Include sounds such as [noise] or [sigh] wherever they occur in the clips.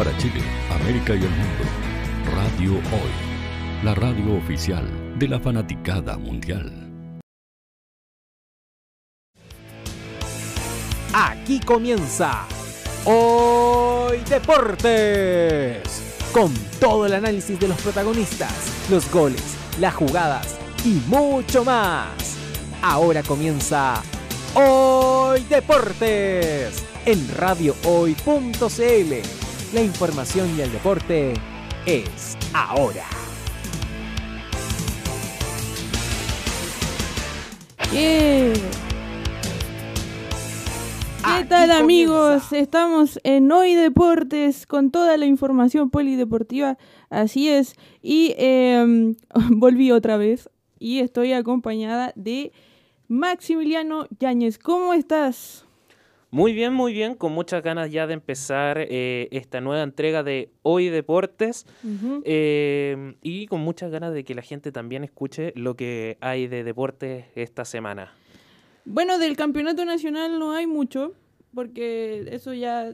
para Chile, América y el mundo. Radio Hoy, la radio oficial de la fanaticada mundial. Aquí comienza Hoy Deportes, con todo el análisis de los protagonistas, los goles, las jugadas y mucho más. Ahora comienza Hoy Deportes en radiohoy.cl la información y el deporte es ahora. ¿Qué tal amigos? Estamos en Hoy Deportes con toda la información polideportiva, así es. Y em, [laughs] volví otra vez y estoy acompañada de Maximiliano Yáñez. ¿Cómo estás? Muy bien, muy bien, con muchas ganas ya de empezar eh, esta nueva entrega de Hoy Deportes eh, y con muchas ganas de que la gente también escuche lo que hay de deportes esta semana. Bueno, del campeonato nacional no hay mucho, porque eso ya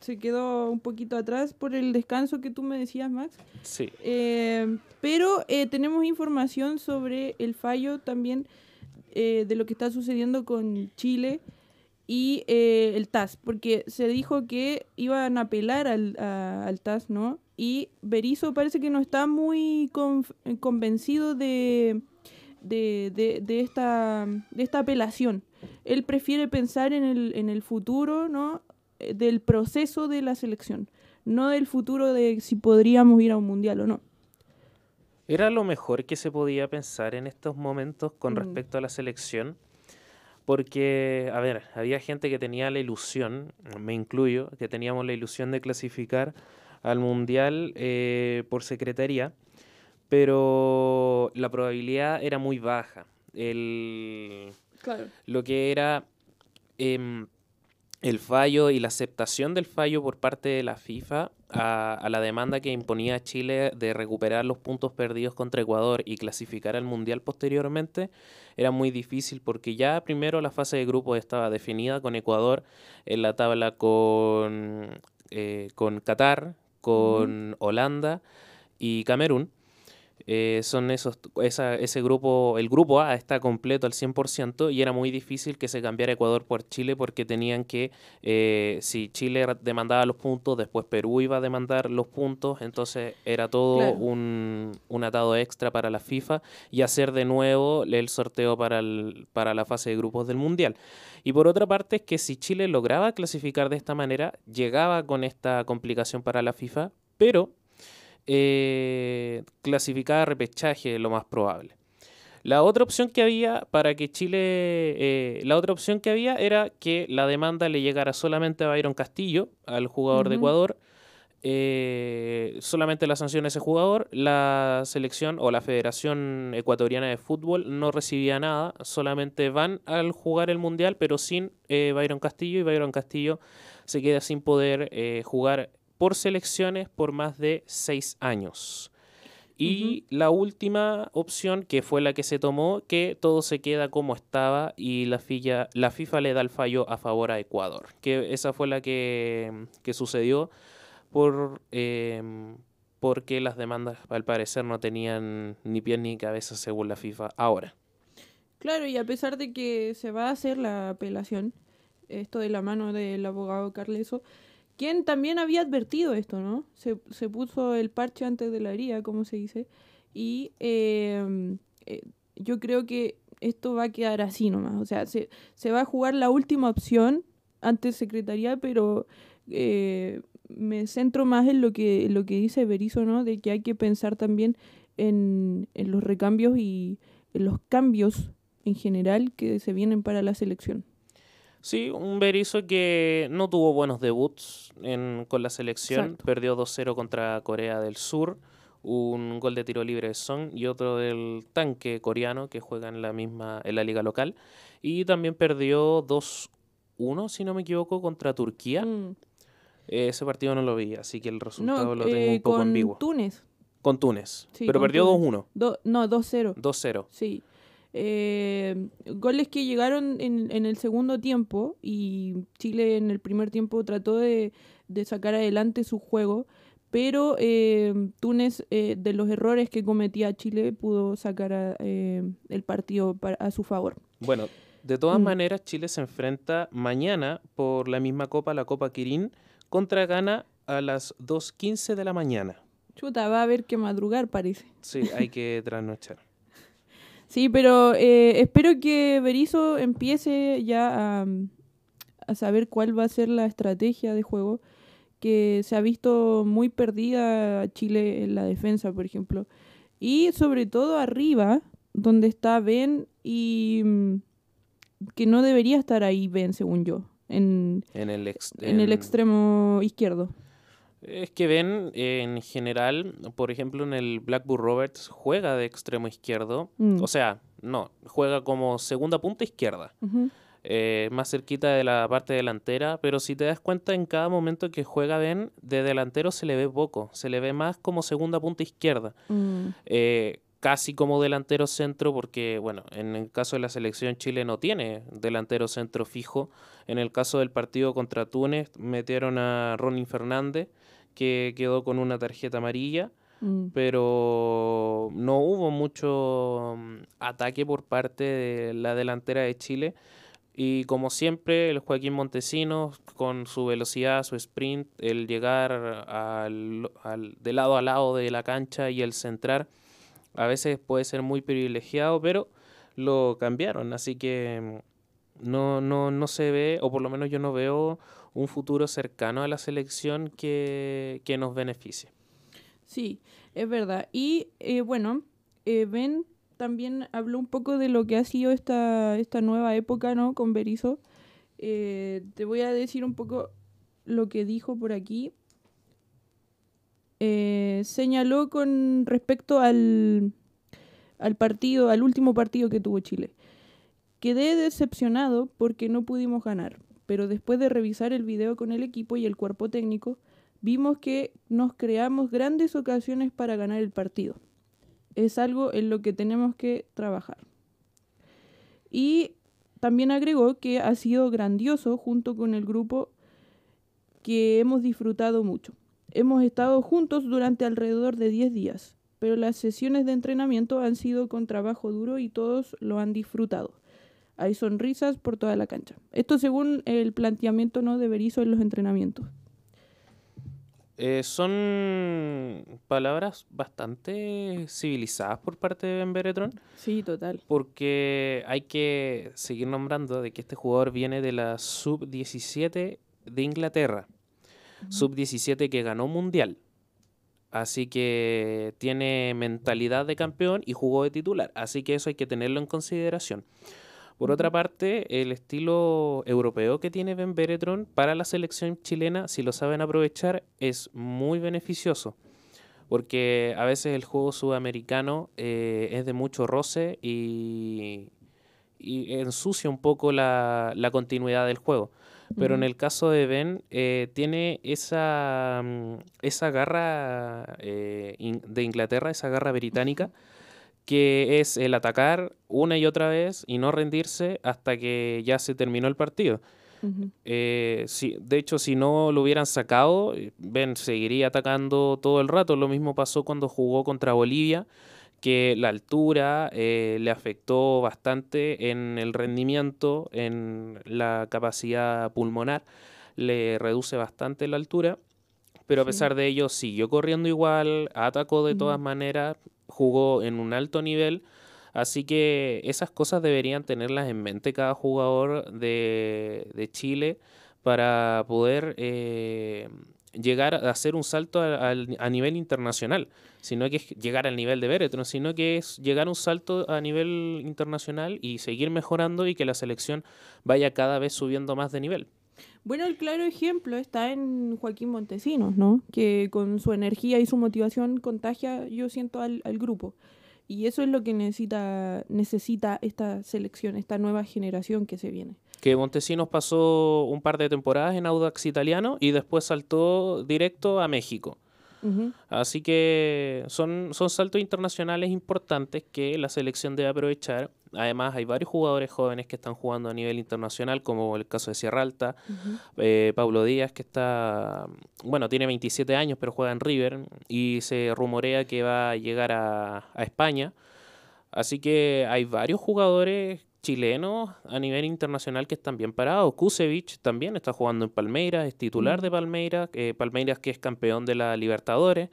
se quedó un poquito atrás por el descanso que tú me decías, Max. Sí. Eh, pero tenemos información sobre el fallo también de lo que está sucediendo con Chile y eh, el TAS, porque se dijo que iban a apelar al, al TAS, ¿no? Y Berizzo parece que no está muy convencido de, de, de, esta, de esta apelación. Él prefiere pensar en el, en el futuro, ¿no? Eh, del proceso de la selección, no del futuro de si podríamos ir a un mundial o no. ¿Era lo mejor que se podía pensar en estos momentos con mm. respecto a la selección? Porque, a ver, había gente que tenía la ilusión, me incluyo, que teníamos la ilusión de clasificar al Mundial eh, por secretaría, pero la probabilidad era muy baja. El, Lo que era em, el fallo y la aceptación del fallo por parte de la FIFA a, la demanda que imponía Chile de recuperar los puntos perdidos contra Ecuador y clasificar al Mundial posteriormente era muy difícil porque ya primero la fase de grupos estaba definida con Ecuador en la tabla con, eh, con Qatar, con Holanda y Camerún. Eh, son esos, esa, ese grupo, el grupo A está completo al 100% y era muy difícil que se cambiara Ecuador por Chile porque tenían que, eh, si Chile demandaba los puntos, después Perú iba a demandar los puntos, entonces era todo un, un, atado extra para la FIFA y hacer de nuevo el sorteo para, el, para la fase de grupos del Mundial. Y por otra parte es que si Chile lograba clasificar de esta manera, llegaba con esta complicación para la FIFA, pero eh, clasificada a repechaje, lo más probable. La otra opción que había para que Chile, eh, la otra opción que había era que la demanda le llegara solamente a Byron Castillo, al jugador de Ecuador, eh, solamente la sanción a ese jugador, la selección o la Federación Ecuatoriana de Fútbol no recibía nada, solamente van al jugar el Mundial, pero sin eh, Byron Castillo y Byron Castillo se queda sin poder eh, jugar por selecciones por más de seis años. Y la última opción, que fue la que se tomó, que todo se queda como estaba y la, la FIFA le da el fallo a favor a Ecuador. Que esa fue la que, que sucedió por, em, porque las demandas al parecer no tenían ni pie ni cabeza según la FIFA ahora. Claro, y a pesar de que se va a hacer la apelación, esto de la mano del abogado Carleso, quien también había advertido esto, ¿no? Se, se puso el parche antes de la herida, como se dice, y em, eh, yo creo que esto va a quedar así nomás, o sea, se, se va a jugar la última opción ante Secretaría, pero eh, me centro más en lo que, lo que dice Berizo, ¿no? De que hay que pensar también en, en los recambios y en los cambios en general que se vienen para la selección. Sí, un Berizzo que no tuvo buenos debuts en, con la selección. Perdió 2-0 contra Corea del Sur. Un gol de tiro libre de Song y otro del tanque coreano que juega en la misma en la liga local. Y también perdió 2-1, si no me equivoco, contra Turquía. Mm. Ese partido no lo vi, así que el resultado lo tengo un eh, poco con ambiguo. Túnez. Con Túnez. pero perdió 2-1. no, 2-0. 2-0. Sí. Eh, goles que llegaron en, en, el segundo tiempo y Chile en el primer tiempo trató de, de sacar adelante su juego, pero eh, Túnez eh, de los errores que cometía Chile pudo sacar el partido a su favor. Bueno, de todas mm. maneras Chile se enfrenta mañana por la misma copa, la Copa Kirin contra Ghana a las 2.15 de la mañana. Chuta, va a haber que madrugar, parece. Sí, hay que trasnochar. [laughs] sí, pero eh, espero que Berizzo empiece ya a, a, saber cuál va a ser la estrategia de juego, que se ha visto muy perdida Chile en la defensa, por ejemplo. Y sobre todo arriba, donde está Ben y mm, que no debería estar ahí Ben, según yo en, el, en el extremo izquierdo. Es que ven, en general, por ejemplo, en el Blackburn Roberts juega de extremo izquierdo. Mm. O sea, no, juega como segunda punta izquierda. Eh, más cerquita de la parte delantera. Pero si te das cuenta, en cada momento que juega Ben, de delantero se le ve poco. Se le ve más como segunda punta izquierda. Mm. Eh, casi como delantero centro, porque, bueno, en el caso de la selección Chile no tiene delantero centro fijo. En el caso del partido contra Túnez, metieron a Ronin Fernández, que quedó con una tarjeta amarilla. Mm. Pero no hubo mucho mm, ataque por parte de la delantera de Chile. Y como siempre, el Joaquín Montesinos, con su velocidad, su sprint, el llegar al, al, de lado a lado de la cancha y el centrar, a veces puede ser muy privilegiado, pero lo cambiaron, así que mm, no, no, no se ve, o por lo menos yo no veo un futuro cercano a la selección que, nos beneficie. Sí, es verdad. Y eh, bueno, eh, Ben también habló un poco de lo que ha sido esta, esta nueva época, ¿no? Con Berizzo. Eh, te voy a decir un poco lo que dijo por aquí. Eh, señaló con respecto al, al partido, al último partido que tuvo Chile. Quedé decepcionado porque no pudimos ganar, pero después de revisar el video con el equipo y el cuerpo técnico, vimos que nos creamos grandes ocasiones para ganar el partido. Es algo en lo que tenemos que trabajar. Y también agregó que ha sido grandioso junto con el grupo que hemos disfrutado mucho. Hemos estado juntos durante alrededor de 10 días, pero las sesiones de entrenamiento han sido con trabajo duro y todos lo han disfrutado. Hay sonrisas por toda la cancha. Esto según el planteamiento no de Berizzo en los entrenamientos. Eh, son palabras bastante civilizadas por parte de Ben Beretron. Sí, total. Porque hay que seguir nombrando de que este jugador viene de la sub-17 de Inglaterra sub-17 que ganó mundial. Así que tiene mentalidad de campeón y jugó de titular. Así que eso hay que tenerlo en consideración. Por otra parte, el estilo europeo que tiene Ben Beretron para la selección chilena, si lo saben aprovechar, es muy beneficioso. Porque a veces el juego sudamericano eh, es de mucho roce y, y ensucia un poco la, la continuidad del juego. Pero en el caso de Ben, eh, tiene esa, mm, esa garra eh, de Inglaterra, esa garra británica, que es el atacar una y otra vez y no rendirse hasta que ya se terminó el partido. Eh, si, de hecho, si no lo hubieran sacado, Ben seguiría atacando todo el rato. Lo mismo pasó cuando jugó contra Bolivia que la altura eh, le afectó bastante en el rendimiento, en la capacidad pulmonar, le reduce bastante la altura, pero a pesar de ello siguió corriendo igual, atacó de todas maneras, jugó en un alto nivel, así que esas cosas deberían tenerlas en mente cada jugador de, de Chile para poder... Eh, llegar a hacer un salto a, a, nivel internacional, sino que es llegar al nivel de Beretron, sino que es llegar a un salto a nivel internacional y seguir mejorando y que la selección vaya cada vez subiendo más de nivel. Bueno, el claro ejemplo está en Joaquín Montesinos, ¿no? Que con su energía y su motivación contagia, yo siento, al, al grupo. Y eso es lo que necesita, necesita esta selección, esta nueva generación que se viene que Montesinos pasó un par de temporadas en Audax italiano y después saltó directo a México. Así que son, son saltos internacionales importantes que la selección debe aprovechar. Además, hay varios jugadores jóvenes que están jugando a nivel internacional, como el caso de Sierra Alta, eh, Pablo Díaz, que está, bueno, tiene 27 años, pero juega en River, y se rumorea que va a llegar a, a España. Así que hay varios jugadores chilenos a nivel internacional que están bien parados. Kusevich también está jugando en Palmeiras, es titular de Palmeiras, eh, Palmeiras que es campeón de la Libertadores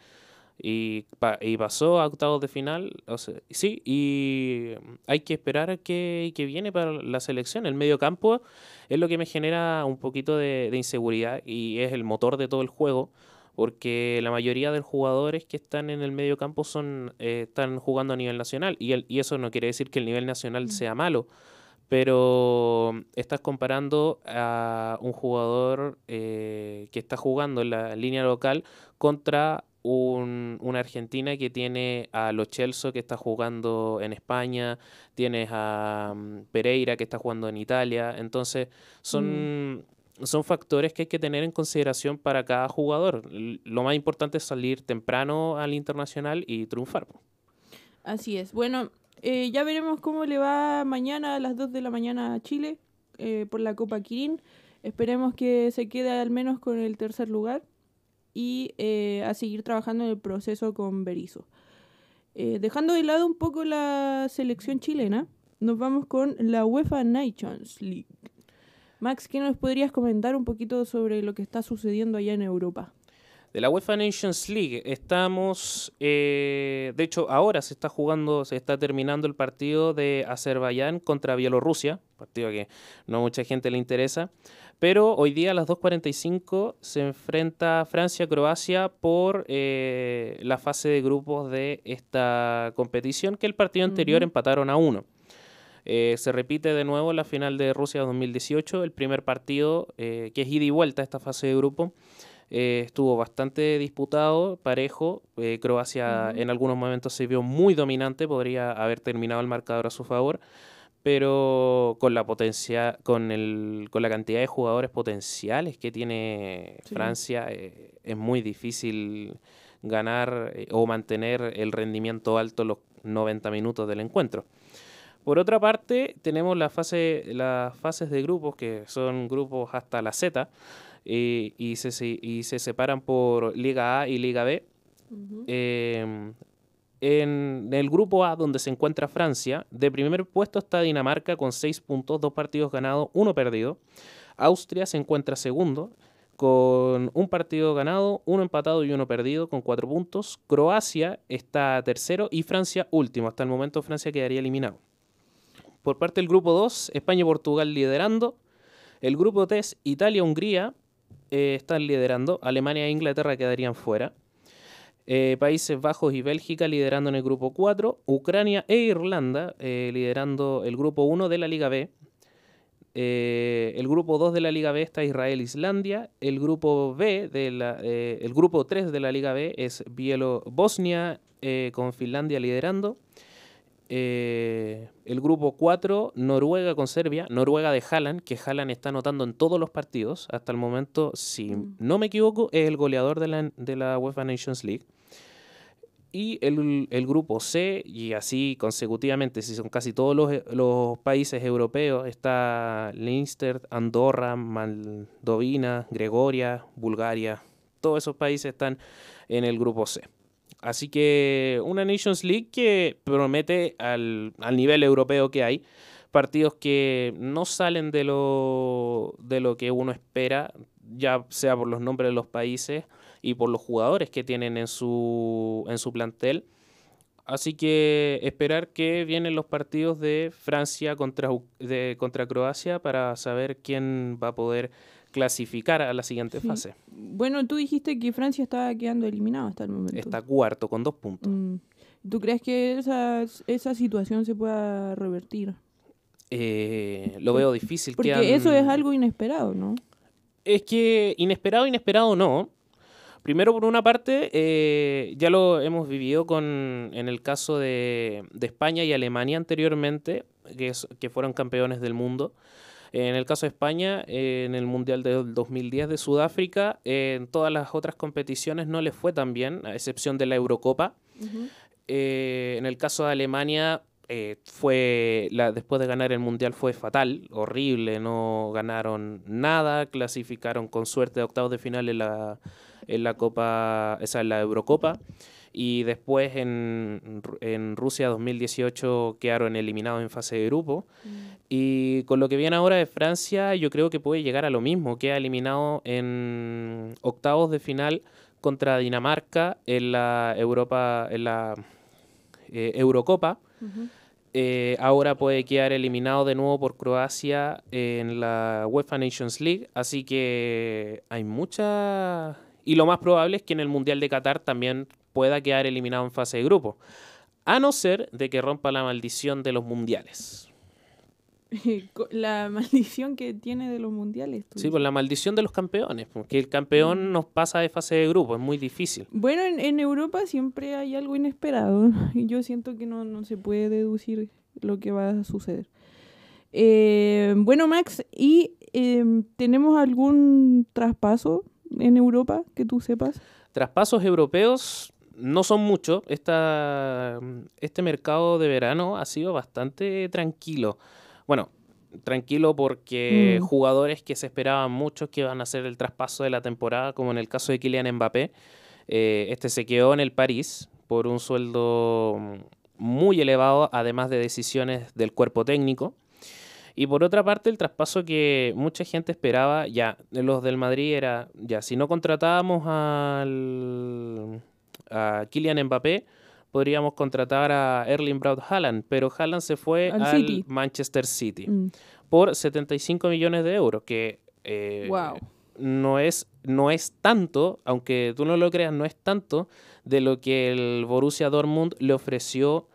y, y pasó a octavos de final. O sea, sí, y hay que esperar a que, que viene para la selección. El medio campo es lo que me genera un poquito de, inseguridad y es el motor de todo el juego porque la mayoría de los jugadores que están en el medio campo son, eh, están jugando a nivel nacional y, el, y eso no quiere decir que el nivel nacional mm. sea malo, pero estás comparando a un jugador eh, que está jugando en la línea local contra un, una Argentina que tiene a Lo Celso que está jugando en España, tienes a mm, Pereira que está jugando en Italia, entonces son... Mm son factores que hay que tener en consideración para cada jugador. Lo más importante es salir temprano al internacional y triunfar. Así es. Bueno, eh, ya veremos cómo le va mañana a las 2 de la mañana a Chile eh, por la Copa Kirin. Esperemos que se quede al menos con el tercer lugar y eh, a seguir trabajando en el proceso con Berizzo. dejando de lado un poco la selección chilena, nos vamos con la UEFA Nations League. Max, ¿qué nos podrías comentar un poquito sobre lo que está sucediendo allá en Europa? De la UEFA Nations League estamos, eh, de hecho ahora se está jugando, se está terminando el partido de Azerbaiyán contra Bielorrusia, partido que no mucha gente le interesa, pero hoy día a las 2.45 se enfrenta Francia-Croacia por eh, la fase de grupos de esta competición que el partido anterior empataron a uno. Eh, se repite de nuevo la final de Rusia 2018, el primer partido eh, que es ida y vuelta a esta fase de grupo. Eh, estuvo bastante disputado, parejo. Croacia en algunos momentos se vio muy dominante, podría haber terminado el marcador a su favor, pero con la potencia, con, el, con la cantidad de jugadores potenciales que tiene Francia, es muy difícil ganar o mantener el rendimiento alto los 90 minutos del encuentro. Por otra parte, tenemos la fase, las fases de grupos, que son grupos hasta la Z, eh, y, se, y se separan por Liga A y Liga B. Em, en el grupo A, donde se encuentra Francia, de primer puesto está Dinamarca con 6 puntos, 2 partidos ganados, 1 perdido. Austria se encuentra segundo con un partido ganado, uno empatado y uno perdido con 4 puntos. Croacia está tercero y Francia último. Hasta el momento Francia quedaría eliminado. Por parte del grupo 2, España y Portugal liderando. El grupo 3, Italia-Hungría eh, están liderando. Alemania e Inglaterra quedarían fuera. Eh, Países Bajos y Bélgica liderando en el grupo 4. Ucrania e Irlanda eh, liderando el grupo 1 de la Liga B. Eh, el grupo 2 de la Liga B está Israel Islandia. El grupo B de la, el grupo 3 de la Liga B es Bielo Bosnia con Finlandia liderando. El grupo 4, Noruega con Serbia. Noruega de Haaland, que Haaland está anotando en todos los partidos. Hasta el momento, si no me equivoco, es el goleador de la, de la UEFA Nations League. Y el, el grupo C, y así consecutivamente, si son casi todos los, los países europeos, está Leinster, Andorra, Moldovina, Gregoria, Bulgaria. Todos esos países están en el grupo C. Así que una Nations League que promete al, al, nivel europeo que hay partidos que no salen de lo, de lo que uno espera, ya sea por los nombres de los países y por los jugadores que tienen en su, en su plantel. Así que esperar que vienen los partidos de Francia contra, de, contra Croacia para saber quién va a poder clasificar a la siguiente Sí. fase. Bueno, tú dijiste que Francia estaba quedando eliminado hasta el momento. Está cuarto con dos puntos. Mm. ¿Tú crees que esa, esa situación se pueda revertir? Eh, lo veo difícil. Porque quedan- eso es algo inesperado, ¿no? Es que inesperado, inesperado no. Primero, por una parte, eh, ya lo hemos vivido con, en el caso de, de España y Alemania anteriormente, que, es- que fueron campeones del mundo. En el caso de España, eh, en el Mundial del 2010 de Sudáfrica, eh, en todas las otras competiciones no les fue tan bien, a excepción de la Eurocopa. Eh, en el caso de Alemania, fue la, después de ganar el Mundial fue fatal, horrible, no ganaron nada, clasificaron con suerte a octavos de final en la, en la Copa, esa en la Eurocopa. Y después en, en Rusia 2018 quedaron eliminados en fase de grupo. Y con lo que viene ahora de Francia, yo creo que puede llegar a lo mismo. Queda eliminado en octavos de final contra Dinamarca en la Europa, en la eh, Eurocopa. Eh, ahora puede quedar eliminado de nuevo por Croacia en la UEFA Nations League. Así que hay mucha... Y lo más probable es que en el Mundial de Qatar también pueda quedar eliminado en fase de grupo. A no ser de que rompa la maldición de los mundiales. [laughs] La maldición que tiene de los mundiales. tú Sí, pues la maldición de los campeones. Porque el campeón nos pasa de fase de grupo. Es muy difícil. Bueno, en, en Europa siempre hay algo inesperado. [laughs] Y yo siento que no, no se puede deducir lo que va a suceder. Eh, bueno, Max, ¿y em, tenemos algún traspaso en Europa que tú sepas? Traspasos europeos no son muchos. Este mercado de verano ha sido bastante tranquilo. Bueno, tranquilo porque Mm. jugadores que se esperaban mucho que iban a hacer el traspaso de la temporada, como en el caso de Kylian Mbappé, eh, este se quedó en el París por un sueldo muy elevado, además de decisiones del cuerpo técnico. Y por otra parte, el traspaso que mucha gente esperaba, ya, los del Madrid era, ya, si no contratábamos al, a Kylian Mbappé, podríamos contratar a Erling Braut Haaland, pero Haaland se fue Al al, City. Manchester City Mm. por 75 millones de euros, que eh, Wow. no, es, no es tanto, aunque tú no lo creas, no es tanto de lo que el Borussia Dortmund le ofreció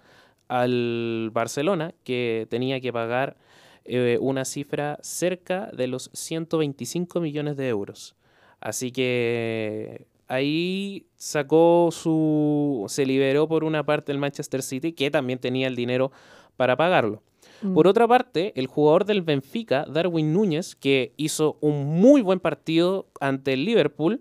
al Barcelona, que tenía que pagar eh, una cifra cerca de los 125 millones de euros. Así que ahí sacó su... se liberó por una parte el Manchester City, que también tenía el dinero para pagarlo. Mm. Por otra parte, el jugador del Benfica, Darwin Núñez, que hizo un muy buen partido ante el Liverpool,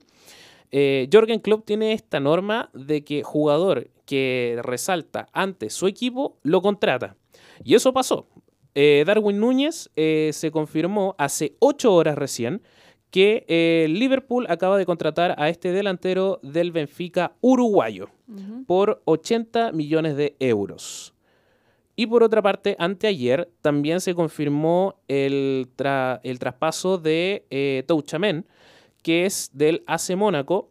eh, Jorgen Klopp tiene esta norma de que jugador que resalta ante su equipo lo contrata. Y eso pasó. Eh, Darwin Núñez eh, se confirmó hace ocho horas recién que eh, Liverpool acaba de contratar a este delantero del Benfica uruguayo por 80 millones de euros. Y por otra parte, anteayer también se confirmó el, tra- el traspaso de eh, Touchamen, que es del AC Mónaco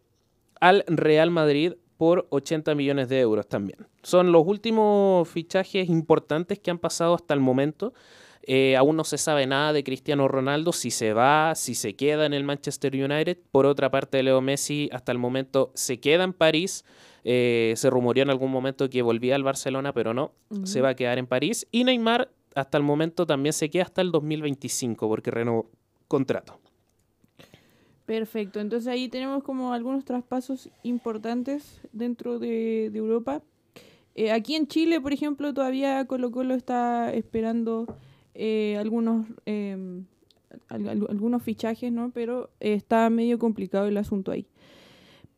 al Real Madrid por 80 millones de euros también. Son los últimos fichajes importantes que han pasado hasta el momento. Eh, aún no se sabe nada de Cristiano Ronaldo, si se va, si se queda en el Manchester United. Por otra parte, Leo Messi hasta el momento se queda en París. Eh, se rumoreó en algún momento que volvía al Barcelona, pero no, se va a quedar en París. Y Neymar hasta el momento también se queda hasta el 2025 porque renovó contrato. Perfecto, entonces ahí tenemos como algunos traspasos importantes dentro de, Europa. Eh, aquí en Chile, por ejemplo, todavía Colo Colo está esperando eh, algunos, em, algunos fichajes, ¿no? Pero está medio complicado el asunto ahí.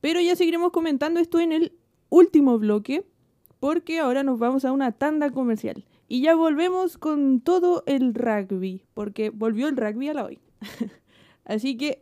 Pero ya seguiremos comentando esto en el último bloque, porque ahora nos vamos a una tanda comercial. Y ya volvemos con todo el rugby, porque volvió el rugby a la hoy. [laughs] Así que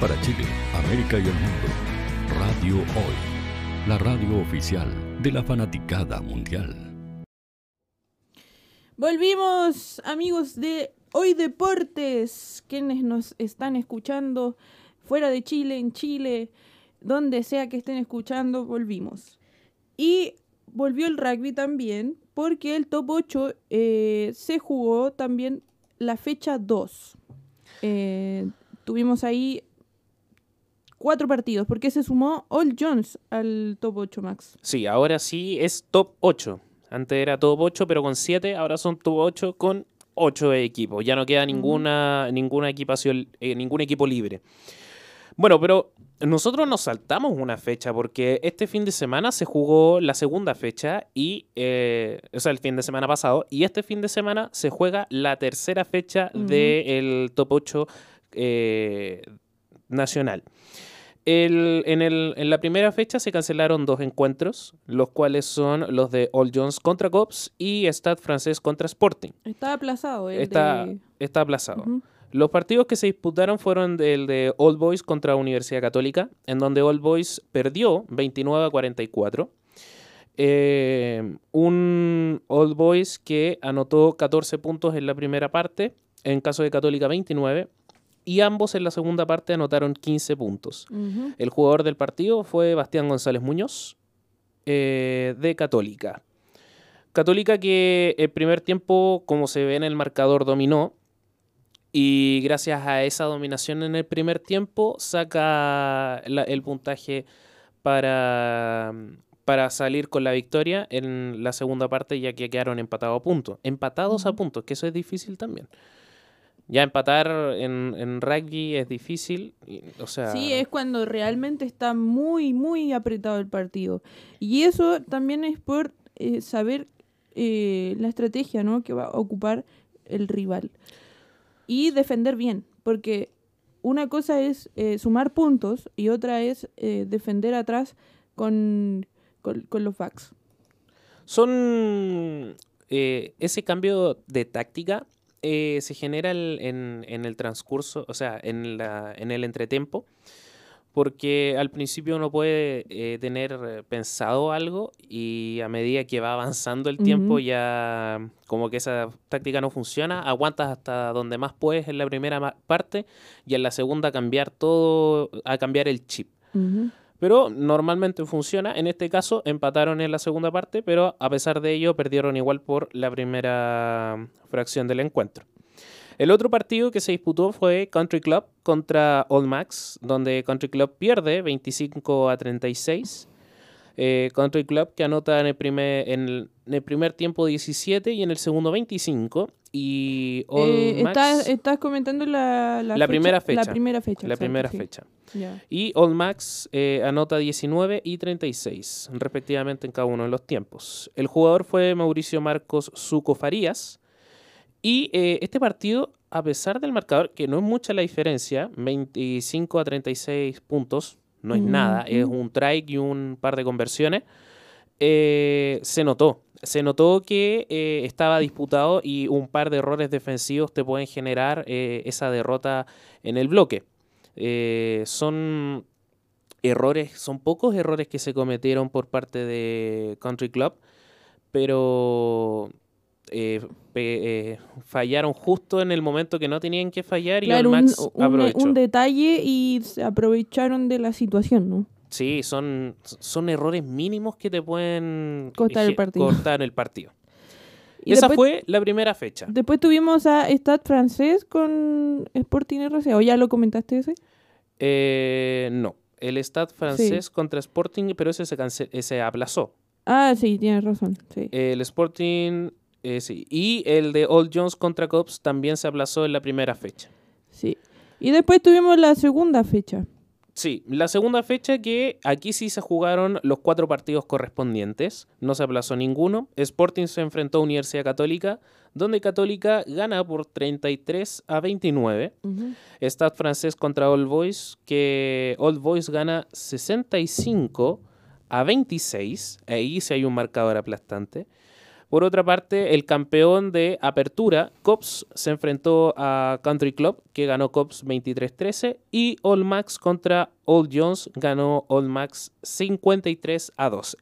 Para Chile, América y el mundo, Radio Hoy, la radio oficial de la fanaticada mundial. Volvimos, amigos de Hoy Deportes, quienes nos están escuchando fuera de Chile, en Chile, donde sea que estén escuchando, volvimos. Y volvió el rugby también, porque el top 8 eh, se jugó también la fecha 2. Eh, tuvimos ahí cuatro partidos, porque se sumó All Jones al top 8, Max. Sí, ahora sí es top 8. Antes era top 8, pero con 7, ahora son top 8 con 8 equipos. Ya no queda ninguna, ninguna equipación, eh, ningún equipo libre. Bueno, pero nosotros nos saltamos una fecha porque este fin de semana se jugó la segunda fecha y, eh, o sea, el fin de semana pasado, y este fin de semana se juega la tercera fecha del top 8 eh, nacional. El, en, el, en, la primera fecha se cancelaron dos encuentros, los cuales son los de All Jones contra Cops y Stade francés contra Sporting. Está aplazado. El está, de... está aplazado. Uh -huh. Los partidos que se disputaron fueron el de All Boys contra Universidad Católica, en donde All Boys perdió 29 a 44. Eh, un All Boys que anotó 14 puntos en la primera parte, en caso de Católica 29, y ambos en la segunda parte anotaron 15 puntos. Uh -huh. El jugador del partido fue Bastián González Muñoz, eh, de Católica. Católica que el primer tiempo, como se ve en el marcador, dominó. Y gracias a esa dominación en el primer tiempo, saca la, el puntaje para, para salir con la victoria en la segunda parte, ya que quedaron empatados a puntos. Empatados a puntos, que eso es difícil también. Ya empatar en, en rugby es difícil, o sea... Sí, es cuando realmente está muy, muy apretado el partido. Y eso también es por eh, saber eh, la estrategia ¿no? que va a ocupar el rival. Y defender bien, porque una cosa es eh, sumar puntos y otra es defender atrás con, con, con los backs. Son... ese cambio de táctica eh, se genera el, en, en, el transcurso, o sea, en, la, en el entretiempo, porque al principio uno puede eh, tener pensado algo y a medida que va avanzando el tiempo uh -huh. ya como que esa táctica no funciona, aguantas hasta donde más puedes en la primera parte y en la segunda cambiar todo, a cambiar el chip. Uh -huh. Pero normalmente funciona. En este caso empataron en la segunda parte, pero a pesar de ello perdieron igual por la primera fracción del encuentro. El otro partido que se disputó fue Country Club contra All Max, donde Country Club pierde 25 a 36. Eh, Country Club que anota en el, primer, en, el, primer tiempo 17 y en el segundo 25. Y eh, estás, comentando la, la, primera fecha. La primera fecha. La primera fecha. Y All Max eh, anota 19 y 36, respectivamente en cada uno de los tiempos. El jugador fue Mauricio Marcos Suco Farías. Y este partido, a pesar del marcador, que no es mucha la diferencia, 25 a 36 puntos, no es nada, es un try y un par de conversiones. Eh, se notó, se notó que eh, estaba disputado y un par de errores defensivos te pueden generar eh, esa derrota en el bloque. son errores, son pocos errores que se cometieron por parte de Country Club, pero eh, eh, fallaron justo en el momento que no tenían que fallar y Max un, aprovechó. Un, detalle y se aprovecharon de la situación, ¿no? Sí, son, son errores mínimos que te pueden cortar el partido. Cortar el partido. Y Esa fue la primera fecha. Después tuvimos a Stade francés con Sporting RC. ¿O ya lo comentaste ese? Eh, no. El Stade francés contra Sporting, pero ese se, se aplazó. Ah, sí, tienes razón. Sí. El Sporting eh, sí. Y el de Old Jones contra Cops también se aplazó en la primera fecha. Sí. Y después tuvimos la segunda fecha. Sí, la segunda fecha que aquí sí se jugaron los cuatro partidos correspondientes, no se aplazó ninguno. Sporting se enfrentó a Universidad Católica, donde Católica gana por 33 a 29. Stade francés contra Old Boys, que Old Boys gana 65 a 26. Ahí sí hay un marcador aplastante. Por otra parte, el campeón de apertura, Cops, se enfrentó a Country Club, que ganó Cops 23-13, y All Max contra Old Jones ganó All Max 53 a 12.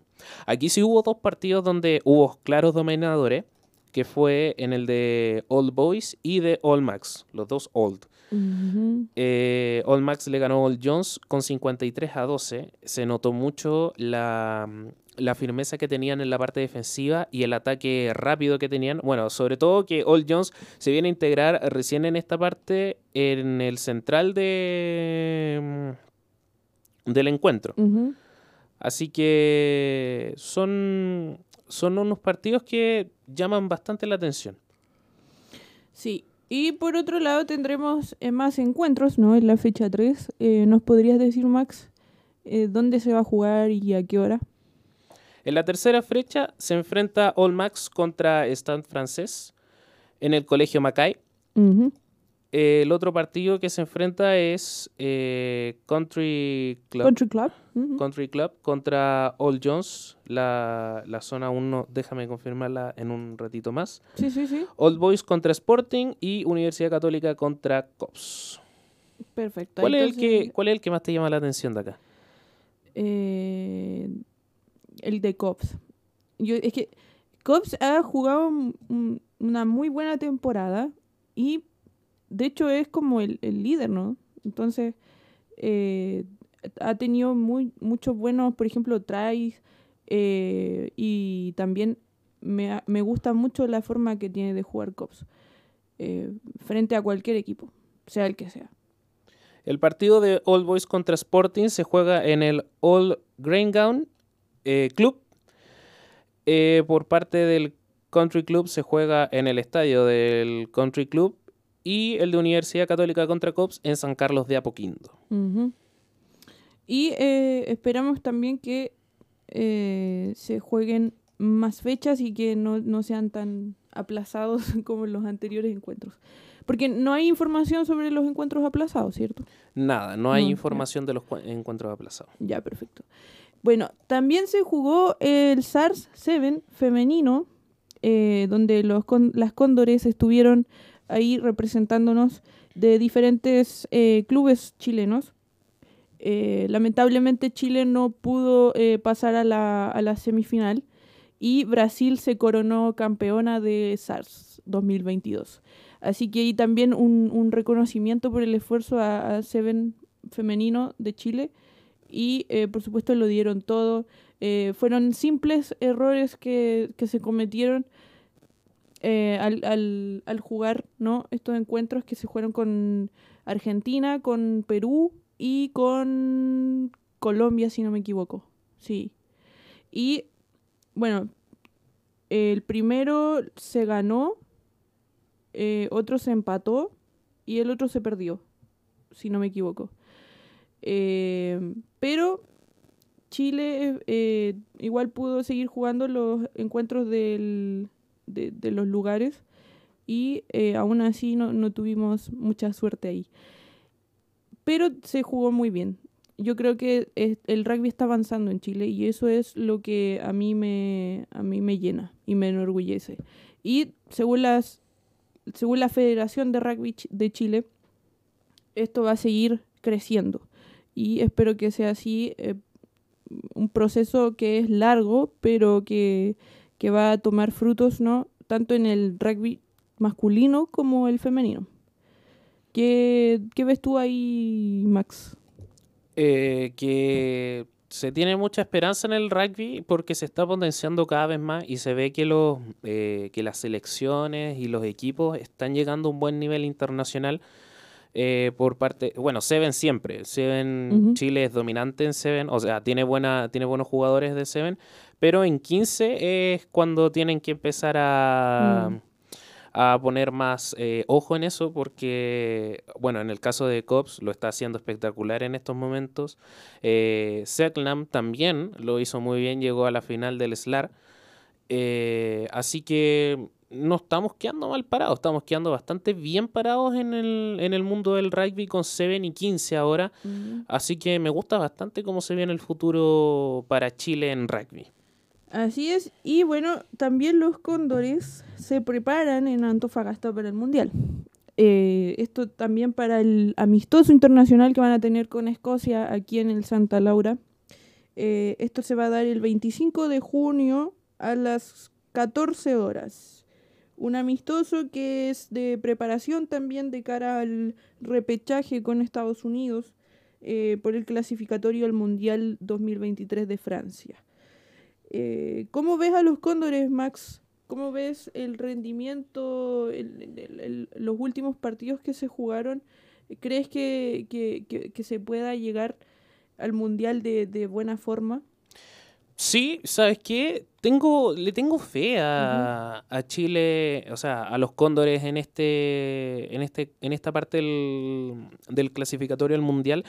Aquí sí hubo dos partidos donde hubo claros dominadores, que fue en el de Old Boys y de All Max, los dos Old. Eh, All Max le ganó Old Jones con 53 a 12. Se notó mucho la, la firmeza que tenían en la parte defensiva y el ataque rápido que tenían. Bueno, sobre todo que Old Jones se viene a integrar recién en esta parte en el central de mm, del encuentro. Así que son, son unos partidos que llaman bastante la atención. Sí, y por otro lado tendremos eh, más encuentros, ¿no? En la fecha 3. Eh, ¿Nos podrías decir, Max, eh, dónde se va a jugar y a qué hora? En la tercera fecha se enfrenta All Max contra Stand francés en el Colegio Mackay. El otro partido que se enfrenta es eh, Country Club. Country Club. Country Club contra All Jones, la, zona 1, déjame confirmarla en un ratito más. Sí, sí, sí. Old Boys contra Sporting y Universidad Católica contra Cops. Perfecto. ¿Cuál, es el que, ¿Cuál es el que más te llama la atención de acá? Eh, el de Cops. Yo, es que Cops ha jugado una muy buena temporada y de hecho es como el, líder, ¿no? Entonces eh, ha tenido muy, muchos buenos, por ejemplo, tries eh, y también me, me, gusta mucho la forma que tiene de jugar Cops eh, frente a cualquier equipo, sea el que sea. El partido de All Boys contra Sporting se juega en el All Green Gown eh, club. Por parte del Country Club se juega en el estadio del Country Club y el de Universidad Católica contra Cops en San Carlos de Apoquindo. Y eh, esperamos también que se jueguen más fechas y que no, sean tan aplazados [laughs] como en los anteriores encuentros. Porque no hay información sobre los encuentros aplazados, ¿cierto? Nada, no hay información de los encuentros aplazados. Ya, perfecto. Bueno, también se jugó el SARS 7 femenino, eh, donde los las cóndores estuvieron ahí representándonos de diferentes eh, clubes chilenos. Eh, lamentablemente Chile no pudo pasar a la, a la, semifinal y Brasil se coronó campeona de SARS 2022. Así que ahí también un, un reconocimiento por el esfuerzo a, a Seven femenino de Chile y eh, por supuesto lo dieron todo. Eh, fueron simples errores que, se cometieron eh, al, al, jugar ¿no? estos encuentros que se jugaron con Argentina, con Perú y con Colombia, si no me equivoco. Sí. Y bueno, el primero se ganó, eh, otro se empató y el otro se perdió, si no me equivoco. Eh, pero Chile eh, igual pudo seguir jugando los encuentros del, de, los lugares y eh, aún así no, no, tuvimos mucha suerte ahí. Pero se jugó muy bien. Yo creo que el rugby está avanzando en Chile y eso es lo que a mí me, a mí me llena y me enorgullece. Y según, las, según la Federación de Rugby de Chile, esto va a seguir creciendo. Y espero que sea así eh, un proceso que es largo, pero que, que, va a tomar frutos, ¿no? Tanto en el rugby masculino como el femenino. ¿Qué, qué ves tú ahí, Max? Eh, que se tiene mucha esperanza en el rugby porque se está potenciando cada vez más y se ve que, los, eh, que las selecciones y los equipos están llegando a un buen nivel internacional. Eh, por parte, bueno, Seven siempre, Seven, uh -huh. Chile es dominante en Seven, o sea, tiene, buena, tiene buenos jugadores de Seven, pero en 15 es cuando tienen que empezar a, mm. a poner más eh, ojo en eso, porque, bueno, en el caso de Cops lo está haciendo espectacular en estos momentos, eh, también lo hizo muy bien, llegó a la final del SLAR, eh, así que no estamos quedando mal parados, estamos quedando bastante bien parados en el, en el mundo del rugby con 7 y 15 ahora. Uh -huh. Así que me gusta bastante cómo se viene el futuro para Chile en rugby. Así es, y bueno, también los cóndores se preparan en Antofagasta para el Mundial. Eh, esto también para el amistoso internacional que van a tener con Escocia aquí en el Santa Laura. Eh, esto se va a dar el 25 de junio a las 14 horas un amistoso que es de preparación también de cara al repechaje con Estados Unidos eh, por el clasificatorio al Mundial 2023 de Francia. Eh, ¿Cómo ves a los cóndores, Max? ¿Cómo ves el rendimiento, los últimos partidos que se jugaron? ¿Crees que, que, que, que se pueda llegar al Mundial de, de buena forma? Sí, ¿sabes qué? Tengo, le tengo fe a, uh -huh. a, Chile, o sea, a los cóndores en este, en este, en esta parte del, del clasificatorio al mundial.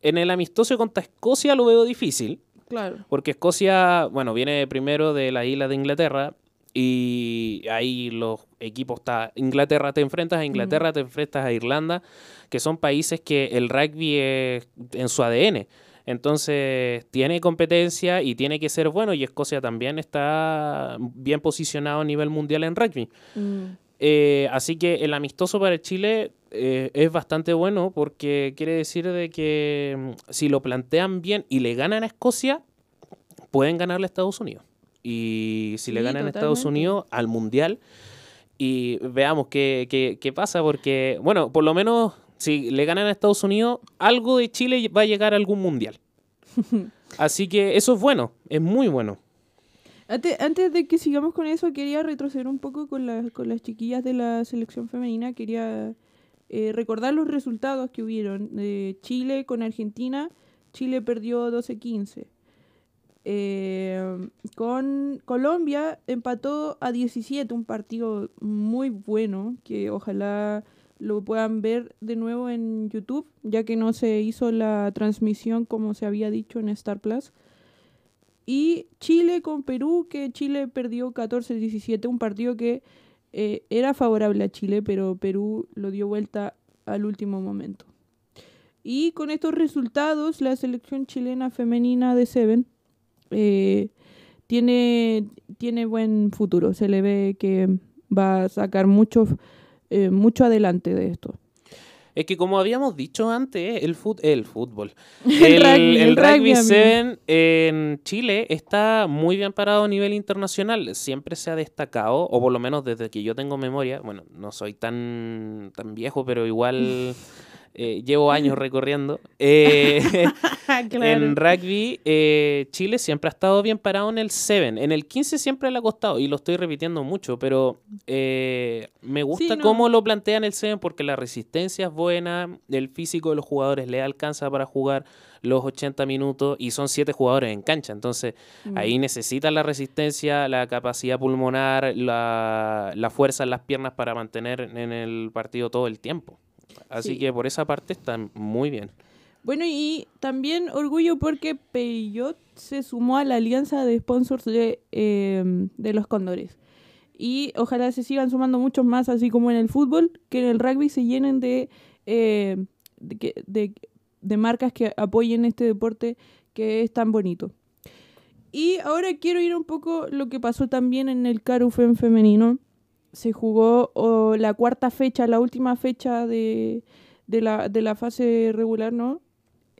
En el amistoso contra Escocia lo veo difícil. Claro. Porque Escocia, bueno, viene primero de la isla de Inglaterra y ahí los equipos está Inglaterra te enfrentas a Inglaterra, uh -huh. te enfrentas a Irlanda, que son países que el rugby es en su ADN. Entonces tiene competencia y tiene que ser bueno y Escocia también está bien posicionado a nivel mundial en rugby. Mm. Eh, así que el amistoso para Chile eh, es bastante bueno porque quiere decir de que mm, si lo plantean bien y le ganan a Escocia, pueden ganarle a Estados Unidos. Y si sí, le ganan totalmente. a Estados Unidos al mundial y veamos qué, qué, qué pasa porque, bueno, por lo menos si le ganan a Estados Unidos, algo de Chile va a llegar a algún mundial. [laughs] Así que eso es bueno, es muy bueno. Antes, antes de que sigamos con eso, quería retroceder un poco con, la, con las chiquillas de la selección femenina. Quería eh, recordar los resultados que hubieron. de Chile con Argentina, Chile perdió 12-15. Eh, con Colombia empató a 17, un partido muy bueno que ojalá lo puedan ver de nuevo en YouTube, ya que no se hizo la transmisión como se había dicho en Star Plus. Y Chile con Perú, que Chile perdió 14-17, un partido que eh, era favorable a Chile, pero Perú lo dio vuelta al último momento. Y con estos resultados, la selección chilena femenina de Seven eh, tiene, tiene buen futuro. Se le ve que va a sacar mucho eh, mucho adelante de esto. Es que como habíamos dicho antes, el, fut el fútbol, el, [laughs] el, el rugby 7 en Chile está muy bien parado a nivel internacional. Siempre se ha destacado, o por lo menos desde que yo tengo memoria, bueno, no soy tan, tan viejo, pero igual [laughs] Eh, llevo [laughs] años recorriendo. Eh, [laughs] Claro. En rugby, eh, Chile siempre ha estado bien parado en el 7. En el 15 siempre le ha costado, y lo estoy repitiendo mucho, pero eh, me gusta no. cómo lo plantean el 7 porque la resistencia es buena, el físico de los jugadores le alcanza para jugar los 80 minutos y son 7 jugadores en cancha. Entonces, Mm. ahí necesitan la resistencia, la capacidad pulmonar, la, la fuerza en las piernas para mantener en el partido todo el tiempo. Así Sí. que por esa parte están muy bien. Bueno, y también orgullo porque Peugeot se sumó a la alianza de sponsors de, eh, de los Cóndores. Y ojalá se sigan sumando muchos más, así como en el fútbol, que en el rugby se llenen de, eh, de, que- de- de marcas que apoyen este deporte que es tan bonito. Y ahora quiero ir un poco lo que pasó también en el Carufen femenino. Se jugó la cuarta fecha, la última fecha de, de, la, de la fase regular, ¿no?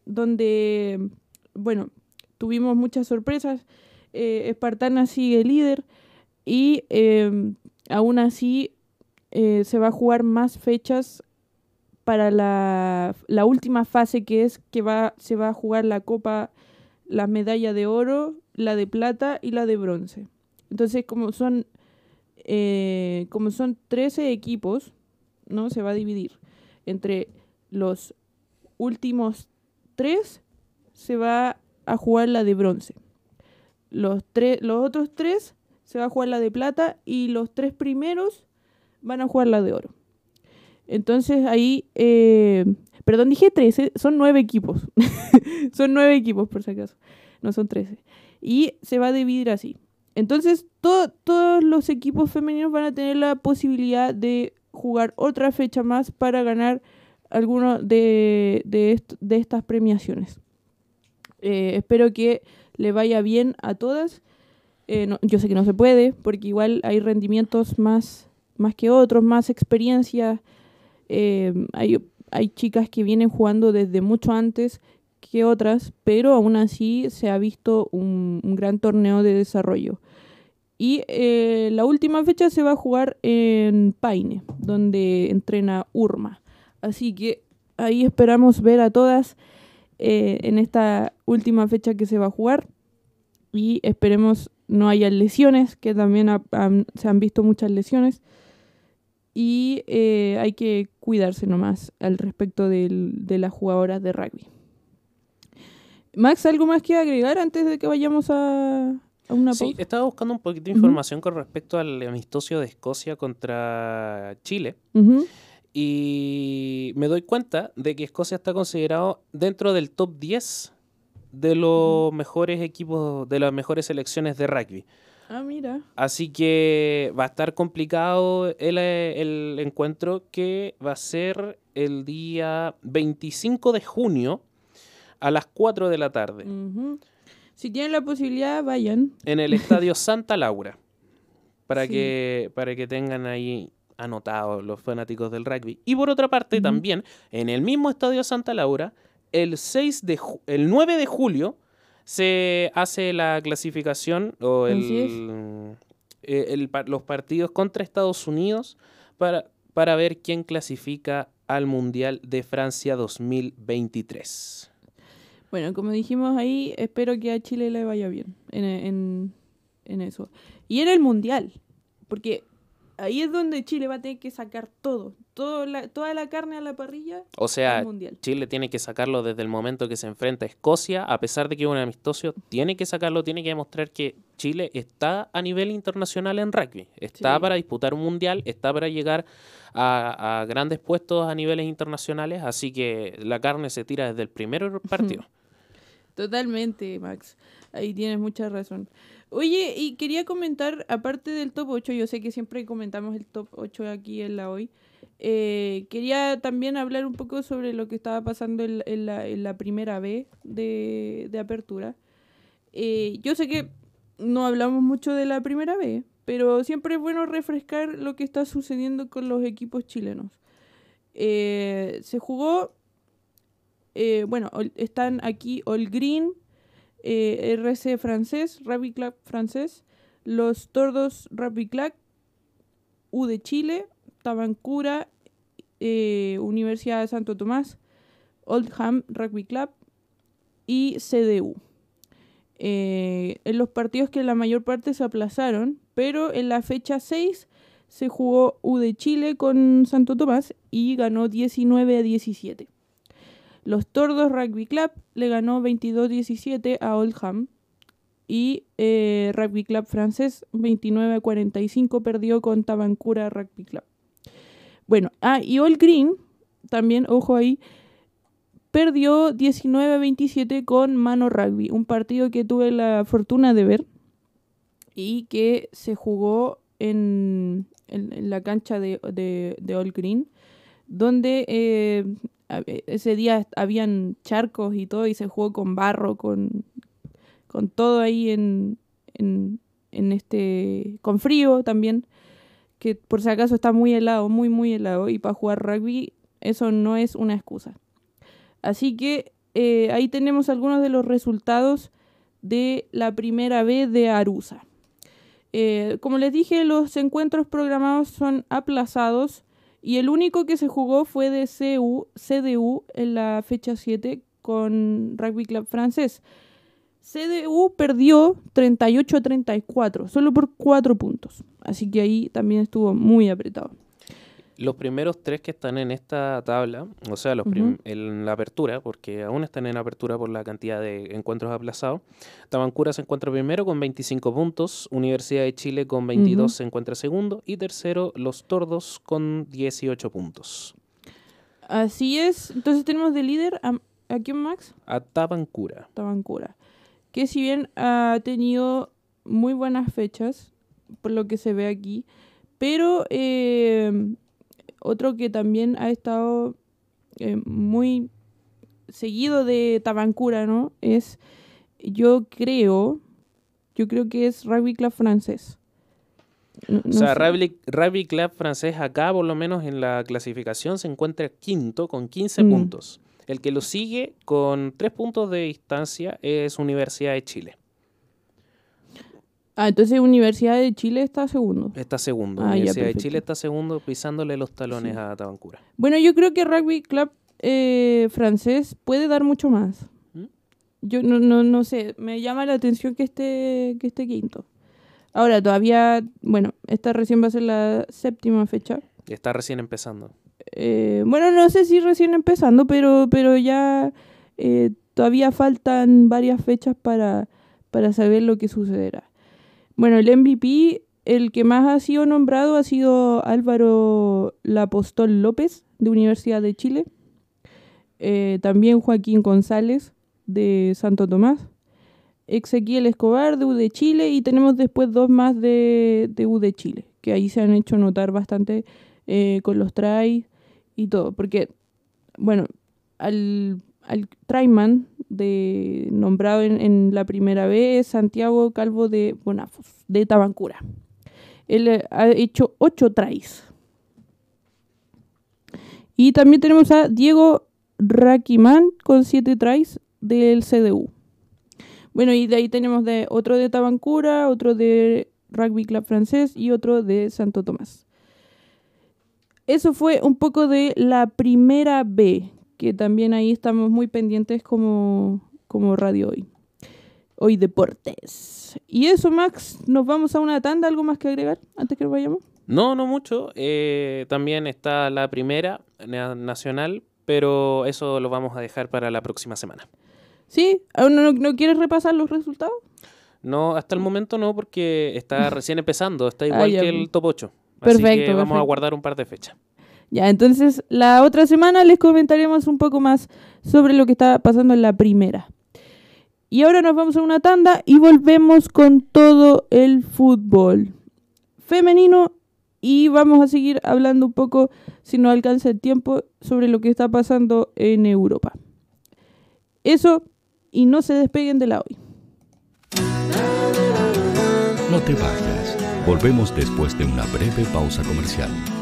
Donde, bueno, tuvimos muchas sorpresas. Eh, Espartana sigue líder y eh, aún así eh, se va a jugar más fechas para la, la última fase que es que va, se va a jugar la copa, la medalla de oro, la de plata y la de bronce. Entonces, como son, eh, como son 13 equipos, ¿no? Se va a dividir entre los últimos tres, se va a jugar la de bronce. Los, los otros tres se va a jugar la de plata y los tres primeros van a jugar la de oro. Entonces ahí, eh, perdón, dije 13, son nueve equipos. [laughs] son nueve equipos por si acaso, no son 13. Y se va a dividir así. Entonces to- todos los equipos femeninos van a tener la posibilidad de jugar otra fecha más para ganar alguno de, de, est- de estas premiaciones. Eh, espero que le vaya bien a todas. Eh, yo sé que no se puede, porque igual hay rendimientos más, más que otros, más experiencia. Eh, hay, hay chicas que vienen jugando desde mucho antes que otras, pero aún así se ha visto un gran torneo de desarrollo. Y eh, la última fecha se va a jugar en Paine, donde entrena Urma. Así que ahí esperamos ver a todas eh, en esta última fecha que se va a jugar. Y esperemos no haya lesiones, que también se han visto muchas lesiones. Y eh, hay que cuidarse nomás al respecto de las jugadoras de rugby. Max, ¿algo más que agregar antes de que vayamos a una? Sí, estaba buscando un poquito de información con respecto al amistoso de Escocia contra Chile. Y me doy cuenta de que Escocia está considerado dentro del top 10 de los mejores equipos, de las mejores selecciones de rugby. Ah, mira. Así que va a estar complicado el, el encuentro que va a ser el día 25 de junio a las 4 de la tarde Ujú. Si tienen la posibilidad, vayan. en el Estadio [laughs] Santa Laura. Para, Sí. que, para que tengan ahí anotados los fanáticos del rugby. Y por otra parte, también en el mismo Estadio Santa Laura, el, 6 de el 9 de julio se hace la clasificación o el, eh, el los partidos contra Estados Unidos para, para ver quién clasifica al Mundial de Francia 2023. Bueno, como dijimos ahí, espero que a Chile le vaya bien en, en, en eso. Y en el Mundial, porque ahí es donde Chile va a tener que sacar todo, todo la- toda la carne a la parrilla. O sea, al Mundial. Chile tiene que sacarlo desde el momento que se enfrenta a Escocia, a pesar de que es un amistoso, tiene que sacarlo, tiene que demostrar que Chile está a nivel internacional en rugby, está Sí. para disputar un mundial, está para llegar a, a grandes puestos a niveles internacionales, así que la carne se tira desde el primer [laughs] partido. Totalmente, Max. Ahí tienes mucha razón. Oye, y quería comentar, aparte del top 8, yo sé que siempre comentamos el top 8 aquí en la hoy, eh, quería también hablar un poco sobre lo que estaba pasando en, la, en la primera B de, de apertura. Eh, yo sé que no hablamos mucho de la primera B, pero siempre es bueno refrescar lo que está sucediendo con los equipos chilenos. Eh, se jugó eh, bueno, están aquí All Green, eh, RC francés, Rugby Club francés, los Tordos Rugby Club, U de Chile, Tabancura eh, Universidad de Santo Tomás, Oldham Rugby Club y CDU. En los partidos que la mayor parte se aplazaron, pero en la fecha 6 se jugó U de Chile con Santo Tomás y ganó 19 a 17. Los Tordos Rugby Club le ganó 22-17 a Oldham y eh, Rugby Club francés 29 a 45 perdió con Tabancura Rugby Club. Bueno, ah, y All Green, también, ojo ahí, perdió 19 a 27 con Mano Rugby, un partido que tuve la fortuna de ver y que se jugó en, en, la cancha de, de, Green, donde eh, ese día habían charcos y todo y se jugó con barro, con, con todo ahí en, en, en este, con frío también, que por si acaso está muy helado, muy, muy helado, y para jugar rugby eso no es una excusa. Así que eh, ahí tenemos algunos de los resultados de la primera vez de Arusa. Eh, como les dije, los encuentros programados son aplazados y el único que se jugó fue de CDU en la fecha 7 con Rugby Club francés. CDU perdió 38-34, solo por 4 puntos. Así que ahí también estuvo muy apretado. Los primeros tres que están en esta tabla, o sea, los en la apertura, porque aún están en apertura por la cantidad de encuentros aplazados. Tabancura se encuentra primero con 25 puntos, Universidad de Chile con 22 se encuentra segundo y tercero Los Tordos con 18 puntos. Así es, entonces tenemos de líder a, ¿a quién Max? A Tabancura. Tabancura, que si bien ha tenido muy buenas fechas, por lo que se ve aquí, pero... Eh, otro que también ha estado eh, muy seguido de Tabancura, ¿no? Es, yo creo, yo creo que es Rugby Club francés. o sea, Rugby, Club francés acá, por lo menos en la clasificación, se encuentra quinto con 15 mm. puntos. El que lo sigue con 3 puntos de distancia es Universidad de Chile. Ah, entonces Universidad de Chile está segundo. Está segundo. Ah, Universidad de Chile está segundo pisándole los talones a Tabancura. Bueno, yo creo que Rugby Club eh, francés puede dar mucho más. ¿Mm? Yo no, no, no sé, me llama la atención que esté, que esté quinto. Ahora, todavía, bueno, esta recién va a ser la séptima fecha. Está recién empezando. Eh, bueno, no sé si recién empezando, pero, pero ya eh, todavía faltan varias fechas para, para saber lo que sucederá. Bueno, el MVP, el que más ha sido nombrado ha sido Álvaro Lapostol López, de Universidad de Chile. Eh, también Joaquín González, de Santo Tomás. Ezequiel Escobar, de U de Chile. Y tenemos después dos más de, de U de Chile, que ahí se han hecho notar bastante eh, con los tries y todo. Porque, bueno, al, al tryman de, nombrado en, la primera vez, Santiago Calvo de Bonafos, de Tabancura. Él eh, ha hecho ocho tries. Y también tenemos a Diego Raquimán con siete tries del CDU. Bueno, y de ahí tenemos de otro de Tabancura, otro de Rugby Club francés y otro de Santo Tomás. Eso fue un poco de la primera B, que también ahí estamos muy pendientes como, como Radio Hoy. Hoy Deportes. Y eso, Max, nos vamos a una tanda. ¿Algo más que agregar antes que vayamos? No, no mucho. Eh, también está la primera nacional, pero eso lo vamos a dejar para la próxima semana. ¿Sí? ¿No, no, quieres repasar los resultados? No, hasta el momento no, porque está [laughs] recién empezando. Está igual que el top 8. Perfecto. Así que vamos a guardar un par de fechas. Ya, entonces la otra semana les comentaremos un poco más sobre lo que está pasando en la primera. Y ahora nos vamos a una tanda y volvemos con todo el fútbol femenino y vamos a seguir hablando un poco, si no alcanza el tiempo, sobre lo que está pasando en Europa. Eso y no se despeguen de la hoy. No te vayas. Volvemos después de una breve pausa comercial.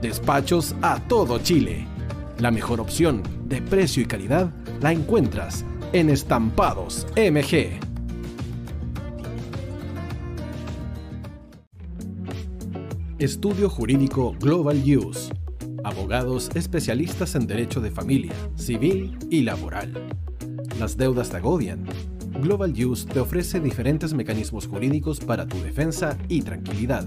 Despachos a todo Chile. La mejor opción de precio y calidad la encuentras en Estampados MG. Estudio Jurídico Global Use. Abogados especialistas en derecho de familia, civil y laboral. Las deudas te agobian. Global Use te ofrece diferentes mecanismos jurídicos para tu defensa y tranquilidad.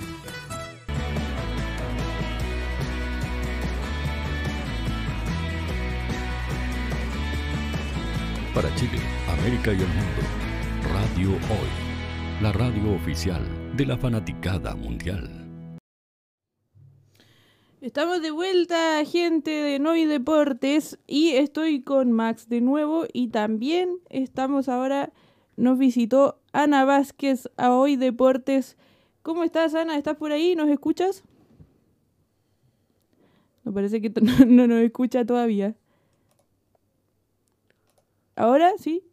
Para Chile, América y el mundo, Radio Hoy, la radio oficial de la fanaticada mundial. Estamos de vuelta, gente de Novi Deportes, y estoy con Max de nuevo. Y también estamos ahora, nos visitó Ana Vázquez a Hoy Deportes. ¿Cómo estás, Ana? ¿Estás por ahí? ¿Nos escuchas? Me parece que [laughs] no, no nos escucha todavía. ¿Ahora sí?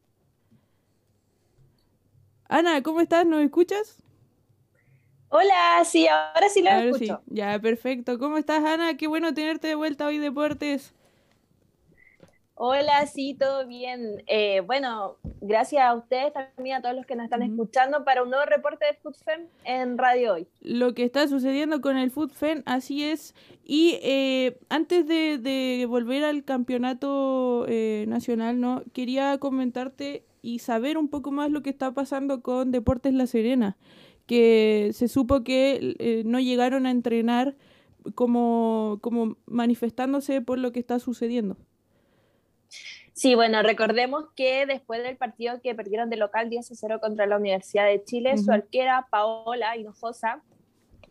Ana, ¿cómo estás? ¿Nos escuchas? Hola, sí, ahora sí la escucho. Ya, perfecto. ¿Cómo estás, Ana? Qué bueno tenerte de vuelta hoy, Deportes. Hola, sí, todo bien. Eh, bueno, gracias a ustedes también, a todos los que nos están escuchando, para un nuevo reporte de FoodFem en Radio Hoy. Lo que está sucediendo con el FoodFem, así es. Y eh, antes de, volver al campeonato eh, nacional, ¿no? quería comentarte y saber un poco más lo que está pasando con Deportes La Serena que se supo que eh, no llegaron a entrenar como, como manifestándose por lo que está sucediendo. Sí, bueno, recordemos que después del partido que perdieron de local 10 a 0 contra la Universidad de Chile, su arquera Paola Hinojosa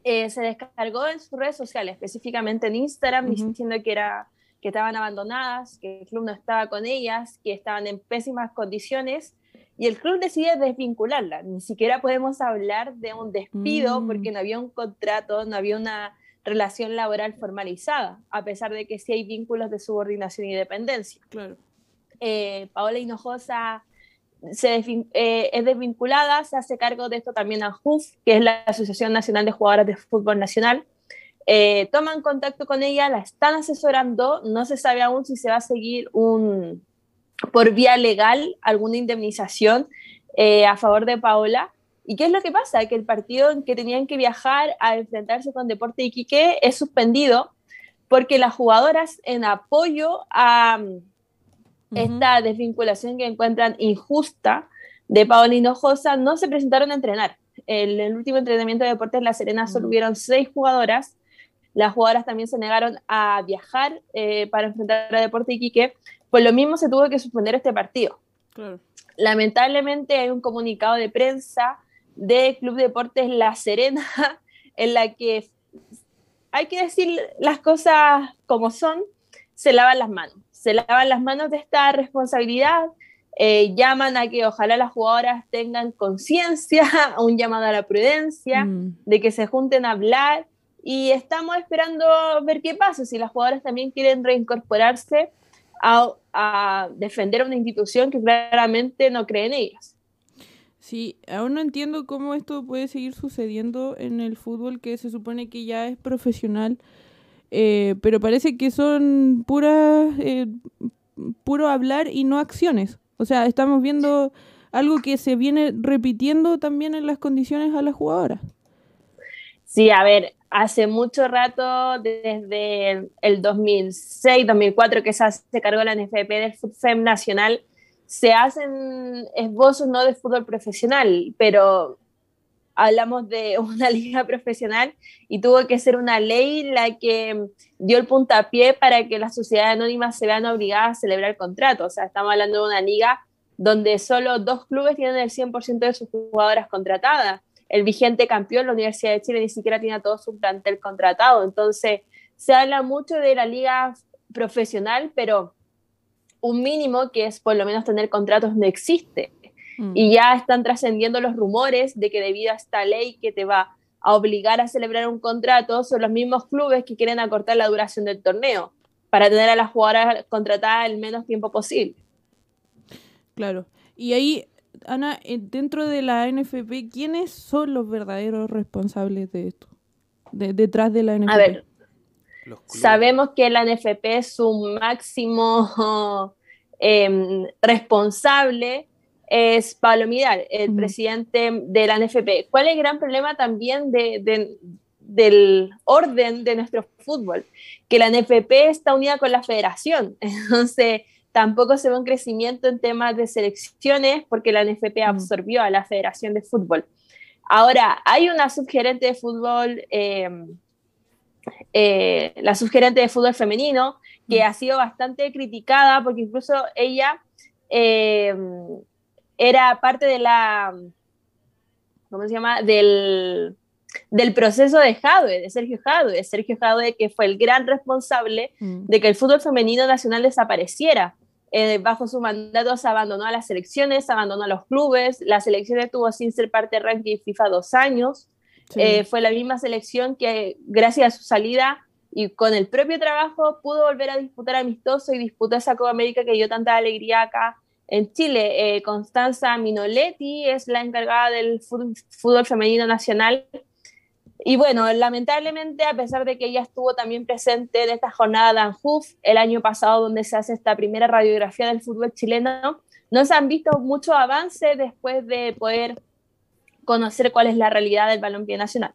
eh, se descargó en sus redes sociales, específicamente en Instagram, diciendo que, era, que estaban abandonadas, que el club no estaba con ellas, que estaban en pésimas condiciones y el club decide desvincularla. Ni siquiera podemos hablar de un despido Mm. porque no había un contrato, no había una relación laboral formalizada, a pesar de que sí hay vínculos de subordinación y dependencia. Claro. Eh, Paola Hinojosa se eh, es desvinculada, se hace cargo de esto también a JUF, que es la Asociación Nacional de Jugadoras de Fútbol Nacional. Eh, toman contacto con ella, la están asesorando, no se sabe aún si se va a seguir un, por vía legal alguna indemnización eh, a favor de Paola. ¿Y qué es lo que pasa? Que el partido en que tenían que viajar a enfrentarse con Deporte Iquique es suspendido porque las jugadoras en apoyo a mm, esta desvinculación que encuentran injusta de Paola Hinojosa no se presentaron a entrenar. En el último entrenamiento de Deportes La Serena solo hubieron seis jugadoras. Las jugadoras también se negaron a viajar eh, para enfrentar a Deporte Iquique. Por lo mismo se tuvo que suspender este partido. Claro. Lamentablemente hay un comunicado de prensa de Club Deportes La Serena [laughs] en la que hay que decir las cosas como son, se lavan las manos. Se lavan las manos de esta responsabilidad, eh, llaman a que ojalá las jugadoras tengan conciencia, [laughs] un llamado a la prudencia, Mm. de que se junten a hablar y estamos esperando ver qué pasa, si las jugadoras también quieren reincorporarse a, a defender una institución que claramente no cree en ellas. Sí, aún no entiendo cómo esto puede seguir sucediendo en el fútbol que se supone que ya es profesional, eh, pero parece que son puras, eh, puro hablar y no acciones. O sea, estamos viendo algo que se viene repitiendo también en las condiciones a las jugadoras. Sí, a ver, hace mucho rato, desde el 2006, 2004, que se hace cargo la NFP del FUTFEM nacional, se hacen esbozos no de fútbol profesional, pero hablamos de [laughs] una liga profesional y tuvo que ser una ley la que dio el puntapié para que las sociedades anónimas se vean obligadas a celebrar contratos. O sea, estamos hablando de una liga donde solo dos clubes tienen el 100% de sus jugadoras contratadas. El vigente campeón, la Universidad de Chile, ni siquiera tiene todo su plantel contratado. Entonces, se habla mucho de la liga profesional, pero un mínimo que es por lo menos tener contratos no existe. Y ya están trascendiendo los rumores de que debido a esta ley que te va a obligar a celebrar un contrato, son los mismos clubes que quieren acortar la duración del torneo para tener a las jugadoras contratadas el menos tiempo posible. Claro. Y ahí, Ana, eh, dentro de la NFP, ¿quiénes son los verdaderos responsables de esto? De- detrás de la NFP. A ver, Sabemos que la NFP es su máximo em, responsable, es Pablo Midal, el presidente de la NFP. ¿Cuál es el gran problema también del orden de nuestro fútbol? Que la NFP está unida con la federación, [laughs] entonces tampoco se ve un crecimiento en temas de selecciones porque la NFP absorbió a la Federación de Fútbol. Ahora, hay una subgerente de fútbol, em, eh, la subgerente de fútbol femenino, que ha sido bastante criticada porque incluso ella em, era parte de la, ¿cómo se llama? Del, del proceso de Jadwe, de Sergio Jadwe, Sergio Jadwe que fue el gran responsable mm. de que el fútbol femenino nacional desapareciera. Eh, bajo su mandato se abandonó a las selecciones, abandonó a los clubes, la selección estuvo sin ser parte del ranking FIFA dos años, eh, fue la misma selección que gracias a su salida y con el propio trabajo pudo volver a disputar amistoso y disputó esa Copa América que dio tanta alegría acá en Chile. Eh, Constanza Minoletti es la encargada del fútbol femenino nacional y bueno, lamentablemente, a pesar de que ella estuvo también presente en esta jornada Anjuf el año pasado, donde se hace esta primera radiografía del fútbol chileno, no se han visto muchos avances después de poder conocer cuál es la realidad del balompié nacional.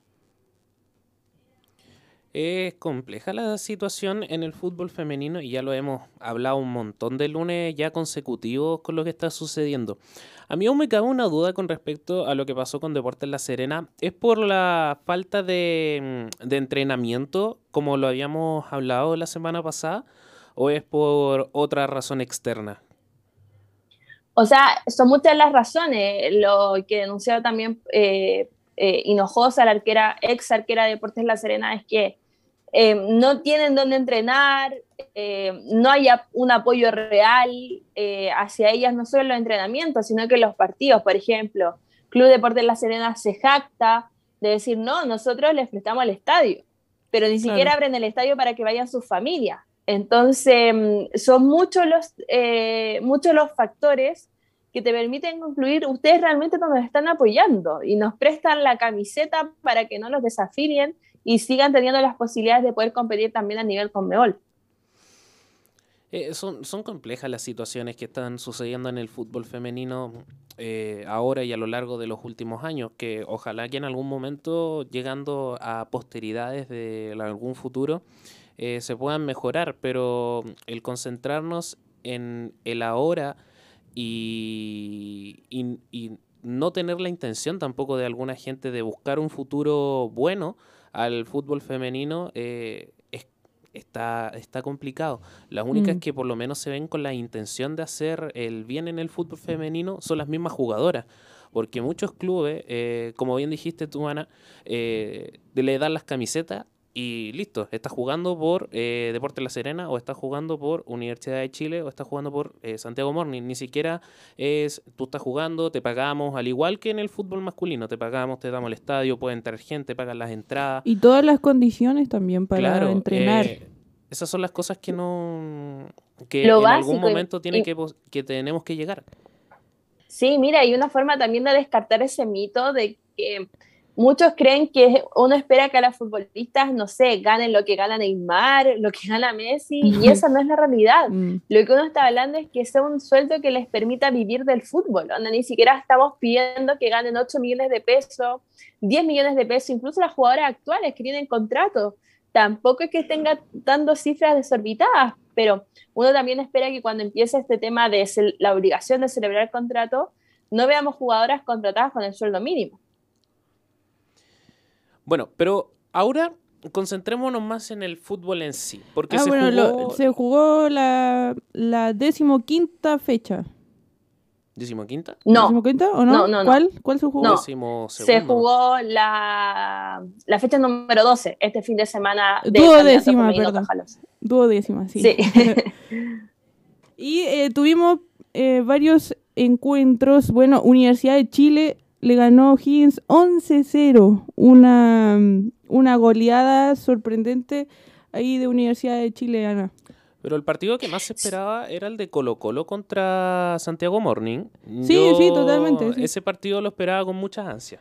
Es compleja la situación en el fútbol femenino y ya lo hemos hablado un montón de lunes ya consecutivos con lo que está sucediendo. A mí aún me cabe una duda con respecto a lo que pasó con Deportes La Serena. ¿Es por la falta de, mm, de entrenamiento, como lo habíamos hablado la semana pasada, o es por otra razón externa? O sea, son muchas las razones. Lo que denunció también eh, eh, Hinojosa, la arquera, ex arquera de Deportes La Serena, es que eh, no tienen dónde entrenar, eh, no hay un apoyo real eh, hacia ellas, no solo en los entrenamientos, sino que en los partidos, por ejemplo, Club Deportes La Serena se jacta de decir, no, nosotros les prestamos el estadio, pero ni siquiera abren el estadio para que vayan sus familias. Entonces, mm, son muchos los, muchos los factores que te permiten concluir, ustedes realmente nos están apoyando y nos prestan la camiseta para que no los desafilien y sigan teniendo las posibilidades de poder competir también a nivel Conmebol. Eh, son, son complejas las situaciones que están sucediendo en el fútbol femenino eh, ahora y a lo largo de los últimos años, que ojalá que en algún momento, llegando a posteridades de algún futuro, eh, se puedan mejorar, pero el concentrarnos en el ahora y, y no tener la intención tampoco de alguna gente de buscar un futuro bueno, al fútbol femenino eh, está, está complicado. Las únicas mm. que por lo menos se ven con la intención de hacer el bien en el fútbol femenino son las mismas jugadoras. Porque muchos clubes, eh, como bien dijiste tú, Ana, eh, le dan las camisetas y listo, estás jugando por eh, Deportes La Serena o estás jugando por Universidad de Chile o estás jugando por eh, Santiago Morning. Ni siquiera es tú estás jugando, te pagamos, al igual que en el fútbol masculino, te pagamos, te damos el estadio, puede entrar gente, pagan las entradas. Y todas las condiciones también para entrenar. Eh, esas son las cosas que no que en algún momento tiene que, que tenemos que llegar. Sí, mira, hay una forma también de descartar ese mito de que muchos creen que uno espera que a las futbolistas, no sé, ganen lo que gana Neymar, lo que gana Messi, y esa no es la realidad. Mm. Lo que uno está hablando es que sea un sueldo que les permita vivir del fútbol. Donde ni siquiera estamos pidiendo que ganen 8 millones de pesos, 10 millones de pesos, incluso las jugadoras actuales que tienen contrato. Tampoco es que estén dando cifras desorbitadas, pero uno también espera que cuando empiece este tema de la obligación de celebrar el contrato, no veamos jugadoras contratadas con el sueldo mínimo. Bueno, pero ahora concentrémonos más en el fútbol en sí. Porque ah, se, jugó... se jugó la, la decimoquinta fecha. ¿Decimoquinta? No. ¿Decimoquinta o no? no, ¿Cuál? ¿Cuál se jugó? No. Se jugó la, la fecha número 12, este fin de semana. De Duodécima, perdón. Duodécima, sí. sí. [laughs] y eh, tuvimos eh, varios encuentros. Bueno, Universidad de Chile le ganó Higgins 11-0, una, una goleada sorprendente ahí de Universidad de Chile, Ana. Pero el partido que más se esperaba era el de Colo Colo contra Santiago Morning. Sí, sí, totalmente. Ese partido lo esperaba con muchas ansias.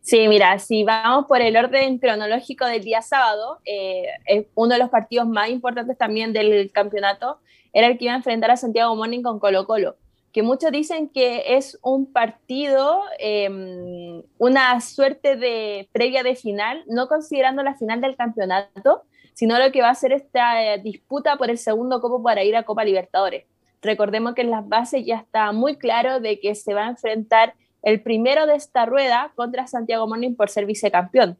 Sí, mira, si vamos por el orden cronológico del día sábado, eh, uno de los partidos más importantes también del campeonato era el que iba a enfrentar a Santiago Morning con Colo Colo, que muchos dicen que es un partido, em, una suerte de previa de final, no considerando la final del campeonato, sino lo que va a ser esta eh, disputa por el segundo copo para ir a Copa Libertadores. Recordemos que en las bases ya está muy claro de que se va a enfrentar el primero de esta rueda contra Santiago Morning por ser vicecampeón.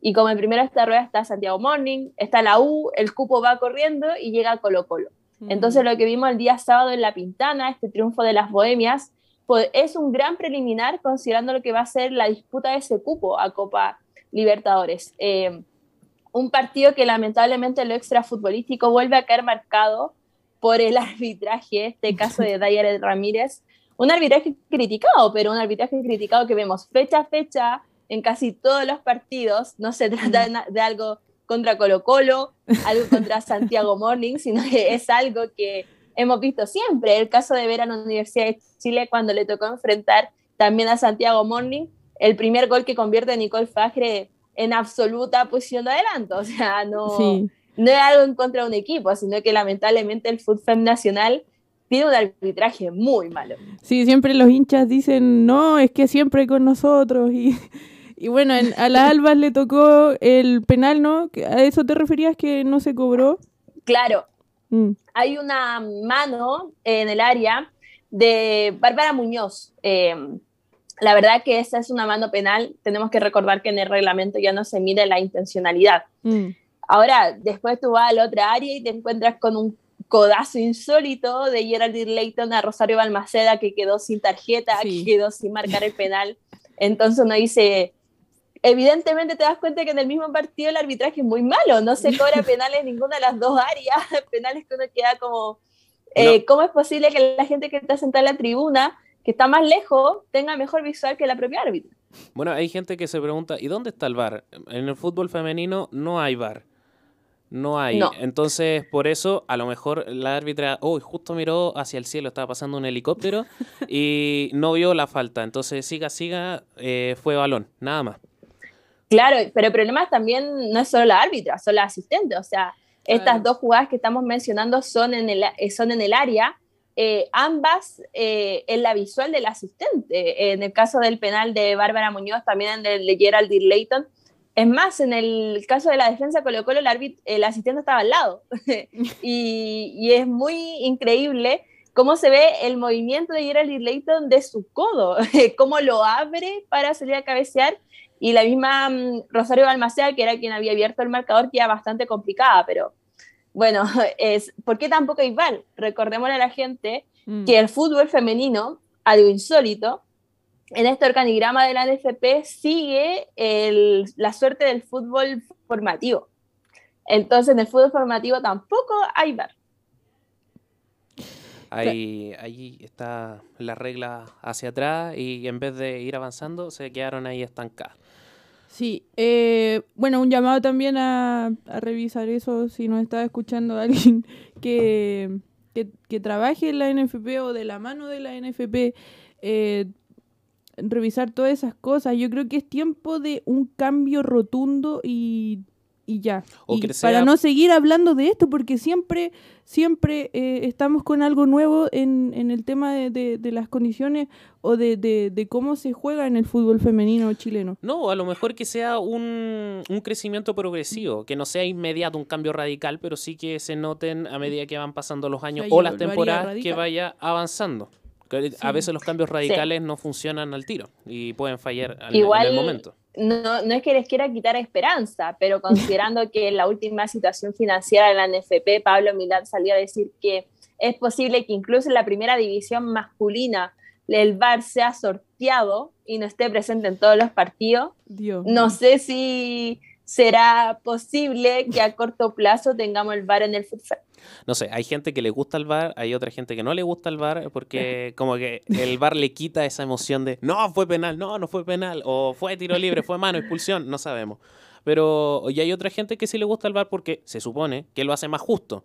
Y como el primero de esta rueda está Santiago Morning, está la U, el cupo va corriendo y llega Colo Colo. Entonces lo que vimos el día sábado en La Pintana, este triunfo de las Bohemias, pues es un gran preliminar considerando lo que va a ser la disputa de ese cupo a Copa Libertadores. Eh, un partido que lamentablemente lo extrafutbolístico vuelve a caer marcado por el [laughs] arbitraje, este caso de Dyer Ramírez, un arbitraje criticado, pero un arbitraje criticado que vemos fecha a fecha en casi todos los partidos. No se trata de algo contra Colo Colo, algo contra Santiago Morning, sino que es algo que hemos visto siempre. El caso de ver a la Universidad de Chile cuando le tocó enfrentar también a Santiago Morning, el primer gol que convierte a Nicole Fagre en absoluta posición de adelanto. O sea, no, no es algo en contra de un equipo, sino que lamentablemente el fútbol nacional tiene un arbitraje muy malo. Sí, siempre los hinchas dicen, no, es que siempre con nosotros. Y, y bueno, a la Albas le tocó el penal, ¿no? ¿A eso te referías que no se cobró? Claro. Mm. Hay una mano en el área de Bárbara Muñoz. Em, la verdad que esa es una mano penal. Tenemos que recordar que en el reglamento ya no se mide la intencionalidad. Mm. Ahora, después tú vas al otra área y te encuentras con un codazo insólito de Geraldine Layton a Rosario Balmaceda que quedó sin tarjeta, que quedó sin marcar el penal. Entonces uno dice, evidentemente te das cuenta que en el mismo partido el arbitraje es muy malo, no se [laughs] cobra penales en ninguna de las dos áreas, [laughs] penales que uno queda como, eh, ¿cómo es posible que la gente que está sentada en la tribuna, que está más lejos, tenga mejor visual que la propia árbitra? Bueno, hay gente que se pregunta, ¿y dónde está el VAR? En el fútbol femenino no hay VAR no hay. Entonces, por eso, a lo mejor la árbitra, oh, justo miró hacia el cielo, estaba pasando un helicóptero [laughs] y no vio la falta. Entonces, siga, siga, eh, fue balón, nada más. Claro, pero el problema también no es solo la árbitra, son las asistentes. O sea, estas dos jugadas que estamos mencionando son en el, eh, son en el área, eh, ambas en la visual del asistente. En el caso del penal de Bárbara Muñoz, también en el de Gerald Layton es más, en el caso de la defensa Colo Colo, el, el asistente estaba al lado. [laughs] y, es muy increíble cómo se ve el movimiento de Gerald Layton de su codo, [laughs] cómo lo abre para salir a cabecear. Y la misma mm, Rosario Balmaceda, que era quien había abierto el marcador, queda bastante complicada, pero bueno, [laughs] es, ¿por qué tampoco hay VAR? Recordémosle a la gente mm. que el fútbol femenino, algo insólito, en este organigrama de la NFP sigue la suerte del fútbol formativo. Entonces, en el fútbol formativo tampoco hay bar. Ahí, ahí está la regla hacia atrás y en vez de ir avanzando, se quedaron ahí estancadas. Sí, eh, bueno, un llamado también a, revisar eso si nos está escuchando alguien [laughs] que, que, trabaje en la NFP o de la mano de la NFP. Eh, revisar todas esas cosas. Yo creo que es tiempo de un cambio rotundo y, y ya. Para no seguir hablando de esto, porque siempre, siempre eh, estamos con algo nuevo en, en el tema de, de, las condiciones o de, de, cómo se juega en el fútbol femenino chileno. No, a lo mejor que sea un, un crecimiento progresivo, que no sea inmediato un cambio radical, pero sí que se noten a medida que van pasando los años o, las temporadas que vaya avanzando. A veces los cambios radicales no funcionan al tiro y pueden fallar en el momento. No, no es que les quiera quitar esperanza, pero considerando que en la última situación financiera de la NFP, Pablo Milán salió a decir que es posible que incluso en la primera división masculina el VAR sea sorteado y no esté presente en todos los partidos. No sé si será posible que a corto plazo tengamos el VAR en el fútbol no sé, hay gente que le gusta el bar, hay otra gente que no le gusta el bar porque como que el bar le quita esa emoción de no, fue penal, no, no fue penal, o fue tiro libre, fue mano, expulsión, no sabemos. Pero y hay otra gente que sí le gusta el bar porque se supone que lo hace más justo.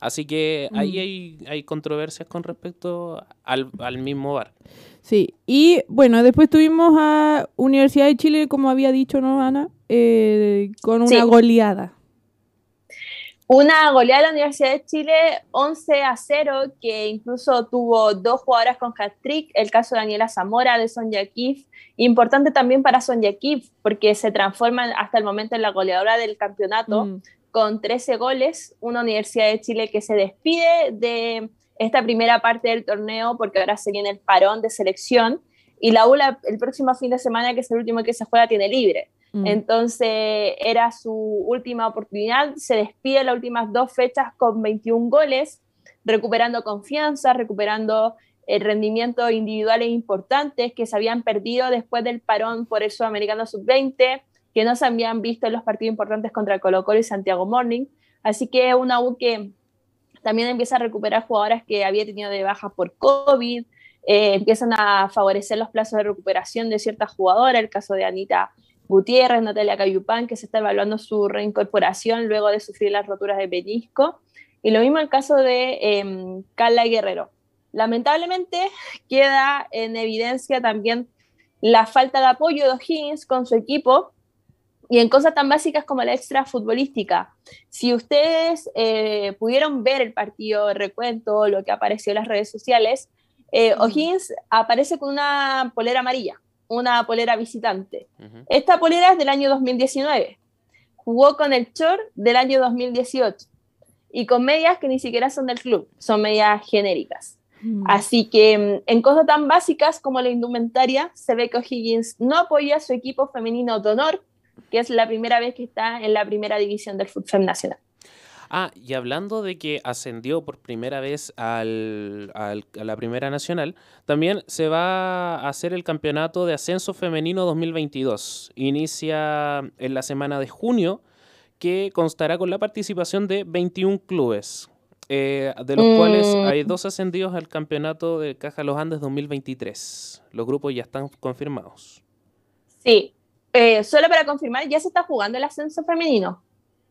Así que ahí hay, hay controversias con respecto al, al mismo bar. Sí, y bueno, después tuvimos a Universidad de Chile, como había dicho, ¿no, Ana? Eh, con una goleada. Una goleada de la Universidad de Chile 11 a 0, que incluso tuvo dos jugadoras con hat-trick, el caso de Daniela Zamora, de Sonja Kif, importante también para Sonja Kif, porque se transforma hasta el momento en la goleadora del campeonato, mm. con 13 goles, una Universidad de Chile que se despide de esta primera parte del torneo, porque ahora se viene el parón de selección, y la ULA el próximo fin de semana, que es el último que se juega, tiene libre. Mm. Entonces era su última oportunidad, se despide las últimas dos fechas con 21 goles, recuperando confianza, recuperando el eh, rendimiento individuales importantes que se habían perdido después del parón por el Sudamericano Sub-20, que no se habían visto en los partidos importantes contra Colo Colo y Santiago Morning. Así que es una U que también empieza a recuperar jugadoras que había tenido de baja por COVID, eh, empiezan a favorecer los plazos de recuperación de ciertas jugadoras, el caso de Anita Gutiérrez, Natalia Cayupán, que se está evaluando su reincorporación luego de sufrir las roturas de peñisco. Y lo mismo el caso de eh, Carla Guerrero. Lamentablemente queda en evidencia también la falta de apoyo de O'Higgins con su equipo y en cosas tan básicas como la extra futbolística. Si ustedes eh, pudieron ver el partido de recuento, lo que apareció en las redes sociales, eh, O'Higgins aparece con una polera amarilla una polera visitante. Esta polera es del año 2019. Jugó con el Chor del año 2018 y con medias que ni siquiera son del club, son medias genéricas. Mm. Así que mm, en cosas tan básicas como la indumentaria, se ve que O'Higgins no apoya a su equipo femenino de honor, que es la primera vez que está en la primera división del fútbol nacional. Ah, y hablando de que ascendió por primera vez al, a la Primera Nacional, también se va a hacer el Campeonato de Ascenso Femenino 2022. Inicia en la semana de junio, que constará con la participación de 21 clubes, eh, de los cuales mm. hay dos ascendidos al Campeonato de Caja Los Andes 2023. Los grupos ya están confirmados. Sí, eh, solo para confirmar, ya se está jugando el ascenso femenino.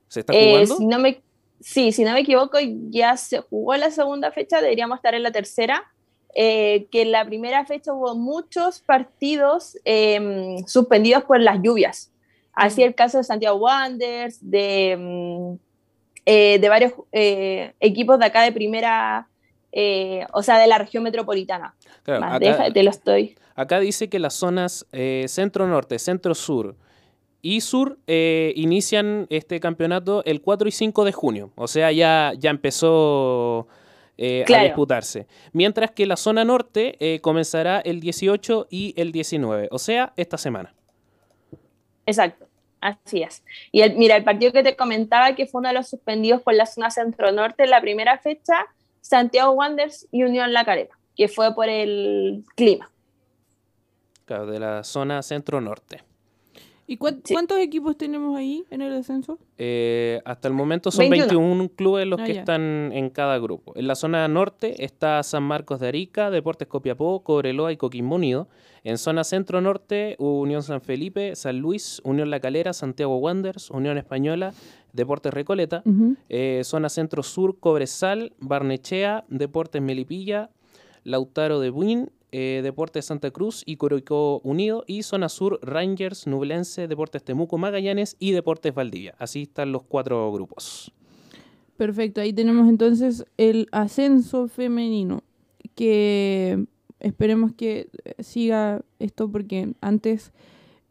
¿Se está jugando? Eh, si no me sí, si no me equivoco, ya se jugó la segunda fecha, deberíamos estar en la tercera. Eh, que en la primera fecha hubo muchos partidos em, suspendidos por las lluvias. Así el caso de Santiago Wanderers, de, mm, eh, de varios eh, equipos de acá de primera, o sea, de la región metropolitana. acá, te lo estoy. Acá dice que las zonas centro-norte, centro-sur, y Sur eh, inician este campeonato el 4 y 5 de junio. O sea, ya, ya empezó eh, a disputarse. Mientras que la zona norte eh, comenzará el 18 y el 19. O sea, esta semana. Exacto. Así es. Y el, mira, el partido que te comentaba que fue uno de los suspendidos por la zona centro-norte en la primera fecha, Santiago Wanderers y Unión La Calera, que fue por el clima. Claro, de la zona centro-norte. ¿Y cuántos equipos tenemos ahí en el descenso? Eh, hasta el momento son 21, clubes los ah, que están en cada grupo. En la zona norte está San Marcos de Arica, Deportes Copiapó, Cobreloa y Coquimbo Unido. En zona centro-norte, Unión San Felipe, San Luis, Unión La Calera, Santiago Wanderers, Unión Española, Deportes Recoleta. Eh, zona centro-sur, Cobresal, Barnechea, Deportes Melipilla, Lautaro de Buin eh, Deportes Santa Cruz y Coroicó Unido, y Zona Sur, Rangers, Nublense, Deportes Temuco, Magallanes y Deportes Valdivia. Así están los cuatro grupos. Perfecto, ahí tenemos entonces el ascenso femenino, que esperemos que siga esto porque antes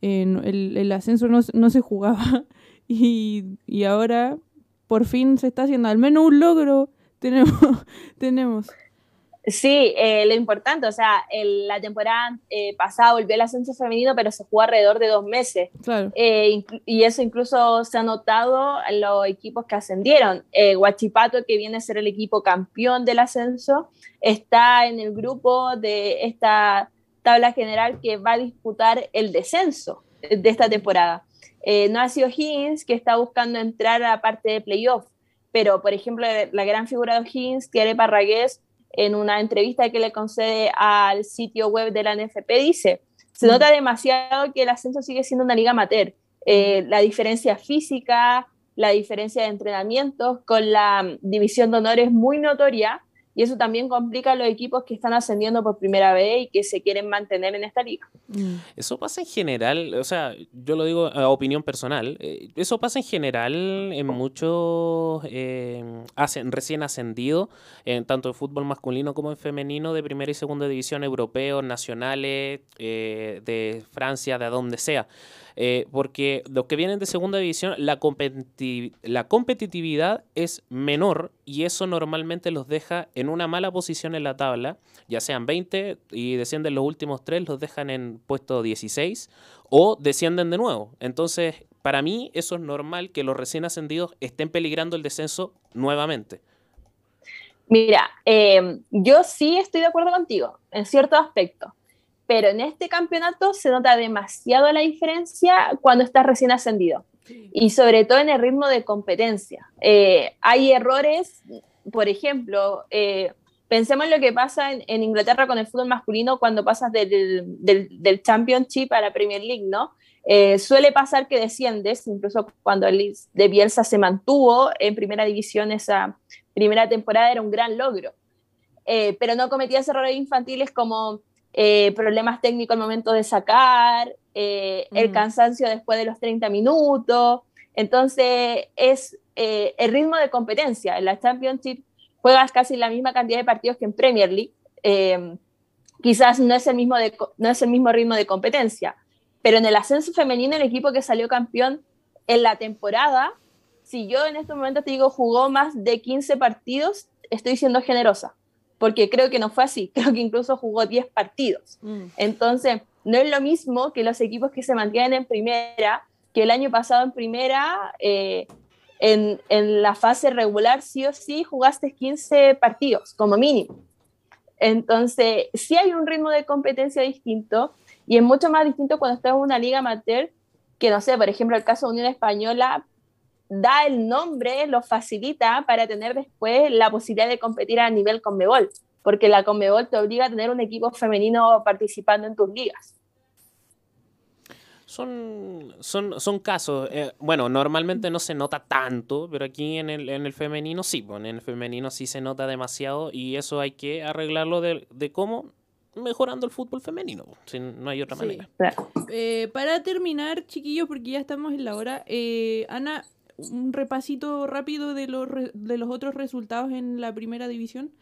eh, el, ascenso no, se jugaba [laughs] y, y ahora por fin se está haciendo al menos un logro tenemos [laughs] tenemos Sí, eh, lo importante, o sea, la temporada eh, pasada volvió el ascenso femenino, pero se jugó alrededor de dos meses. Eh, y eso incluso se ha notado en los equipos que ascendieron. Huachipato, que viene a ser el equipo campeón del ascenso, está en el grupo de esta tabla general que va a disputar el descenso de esta temporada. no ha sido Higgins, que está buscando entrar a la parte de playoff, pero por ejemplo, la gran figura de Higgins, Thierry Parragués, en una entrevista que le concede al sitio web de la NFP, dice, se nota demasiado que el ascenso sigue siendo una liga amateur. Eh, la diferencia física, la diferencia de entrenamientos, con la división de honores muy notoria, y eso también complica a los equipos que están ascendiendo por primera vez y que se quieren mantener en esta liga. Mm. Eso pasa en general, o sea, yo lo digo a opinión personal, eh, eso pasa en general en muchos eh, recién ascendidos, en tanto en fútbol masculino como en femenino, de primera y segunda división europeos, nacionales, eh, de Francia, de donde sea. Eh, porque los que vienen de segunda división, la, competitividad es menor y eso normalmente los deja en una mala posición en la tabla, ya sean 20 y descienden los últimos tres, los dejan en puesto 16 o descienden de nuevo. Entonces, para mí eso es normal que los recién ascendidos estén peligrando el descenso nuevamente. Mira, eh, yo sí estoy de acuerdo contigo en cierto aspecto pero en este campeonato se nota demasiado la diferencia cuando estás recién ascendido y sobre todo en el ritmo de competencia. Eh, hay errores, por ejemplo, eh, pensemos en lo que pasa en, Inglaterra con el fútbol masculino cuando pasas del, del, Championship a la Premier League, ¿no? Eh, suele pasar que desciendes, incluso cuando el de Bielsa se mantuvo en primera división esa primera temporada era un gran logro. pero no cometías errores infantiles como eh, problemas técnicos al momento de sacar, eh, el mm. cansancio después de los 30 minutos. Entonces, es eh, el ritmo de competencia. En la Championship juegas casi la misma cantidad de partidos que en Premier League. quizás no es, el mismo no es el mismo ritmo de competencia, pero en el ascenso femenino, el equipo que salió campeón en la temporada, si yo en este momento te digo jugó más de 15 partidos, estoy siendo generosa porque creo que no fue así, [laughs] creo que incluso jugó 10 partidos. Mm. Entonces, no es lo mismo que los equipos que se mantienen en primera, que el año pasado en primera, eh, en, en, la fase regular sí o sí jugaste 15 partidos, como mínimo. Entonces, sí hay un ritmo de competencia distinto y es mucho más distinto cuando estás en una liga amateur, que no sé, por ejemplo, el caso de Unión Española da el nombre, lo facilita para tener después la posibilidad de competir a nivel Conmebol, porque la Conmebol te obliga a tener un equipo femenino participando en tus ligas. Son, son, son casos, eh, bueno, normalmente no se nota tanto, pero aquí en el, en el femenino sí, pues, en el femenino sí se nota demasiado y eso hay que arreglarlo de, de cómo mejorando el fútbol femenino, si no hay otra manera. Eh, para terminar, chiquillos, porque ya estamos en la hora, eh, Ana, un repasito rápido de los, de los otros resultados en la primera división?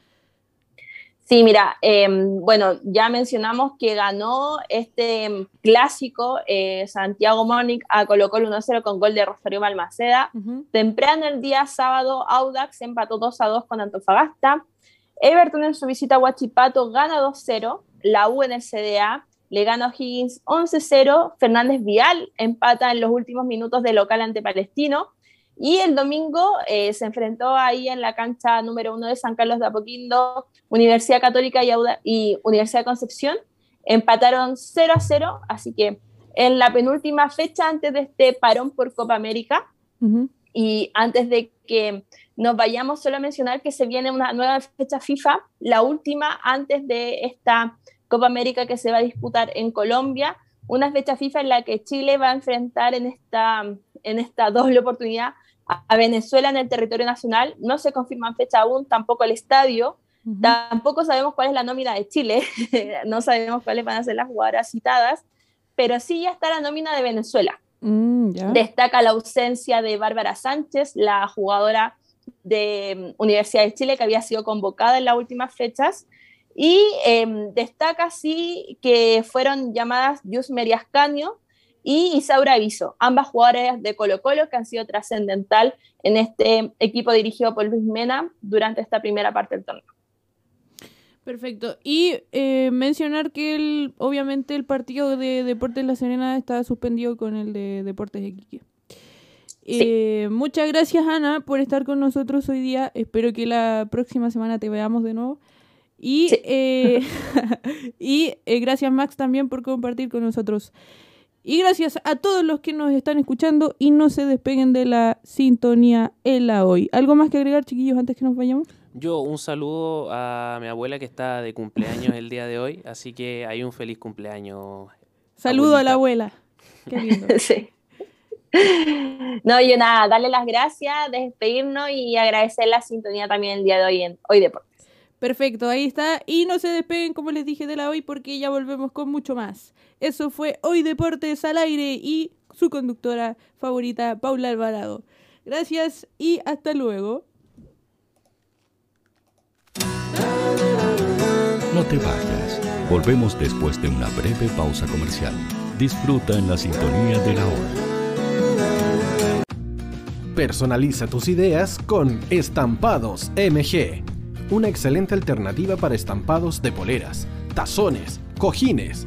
Sí, mira, em, bueno, ya mencionamos que ganó este clásico eh, Santiago Morning a Colo Colo 1-0 con gol de Rosario Balmaceda. Temprano el día sábado, Audax empató 2-2 con Antofagasta. Everton en su visita a Huachipato gana 2-0. La U en el CDA le gana a Higgins 11-0. Fernández Vial empata en los últimos minutos de local ante Palestino. Y el domingo eh, se enfrentó ahí en la cancha número uno de San Carlos de Apoquindo, Universidad Católica y, y Universidad de Concepción. Empataron 0 a 0, así que en la penúltima fecha antes de este parón por Copa América, y antes de que nos vayamos, solo a mencionar que se viene una nueva fecha FIFA, la última antes de esta Copa América que se va a disputar en Colombia, una fecha FIFA en la que Chile va a enfrentar en esta, en esta doble oportunidad a Venezuela en el territorio nacional. No se confirma fecha aún, tampoco el estadio. Tampoco sabemos cuál es la nómina de Chile, [laughs] no sabemos cuáles van a ser las jugadoras citadas, pero sí ya está la nómina de Venezuela. Mm, Destaca la ausencia de Bárbara Sánchez, la jugadora de mm, Universidad de Chile que había sido convocada en las últimas fechas. Y em, destaca sí que fueron llamadas Yus Meriascaño, y Isaura Aviso, ambas jugadoras de Colo Colo que han sido trascendental en este equipo dirigido por Luis Mena durante esta primera parte del torneo. Perfecto. Y eh, mencionar que el, obviamente el partido de Deportes La Serena está suspendido con el de Deportes Iquique. Eh, muchas gracias Ana por estar con nosotros hoy día. Espero que la próxima semana te veamos de nuevo. Y, eh, [laughs] [laughs] y gracias Max también por compartir con nosotros. Y gracias a todos los que nos están escuchando y no se despeguen de la sintonía en la hoy. ¿Algo más que agregar, chiquillos, antes que nos vayamos? Yo un saludo a mi abuela que está de cumpleaños el día de hoy, así que hay un feliz cumpleaños. Saludo a la abuela. Qué lindo. [laughs] No, yo nada, darle las gracias, despedirnos y agradecer la sintonía también el día de hoy en Hoy Deportes. Perfecto, ahí está. Y no se despeguen, como les dije, de la hoy porque ya volvemos con mucho más. Eso fue Hoy Deportes al aire y su conductora favorita, Paula Alvarado. Gracias y hasta luego. No te vayas. Volvemos después de una breve pausa comercial. Disfruta en la sintonía de la hora. Personaliza tus ideas con Estampados MG. Una excelente alternativa para estampados de poleras, tazones, cojines,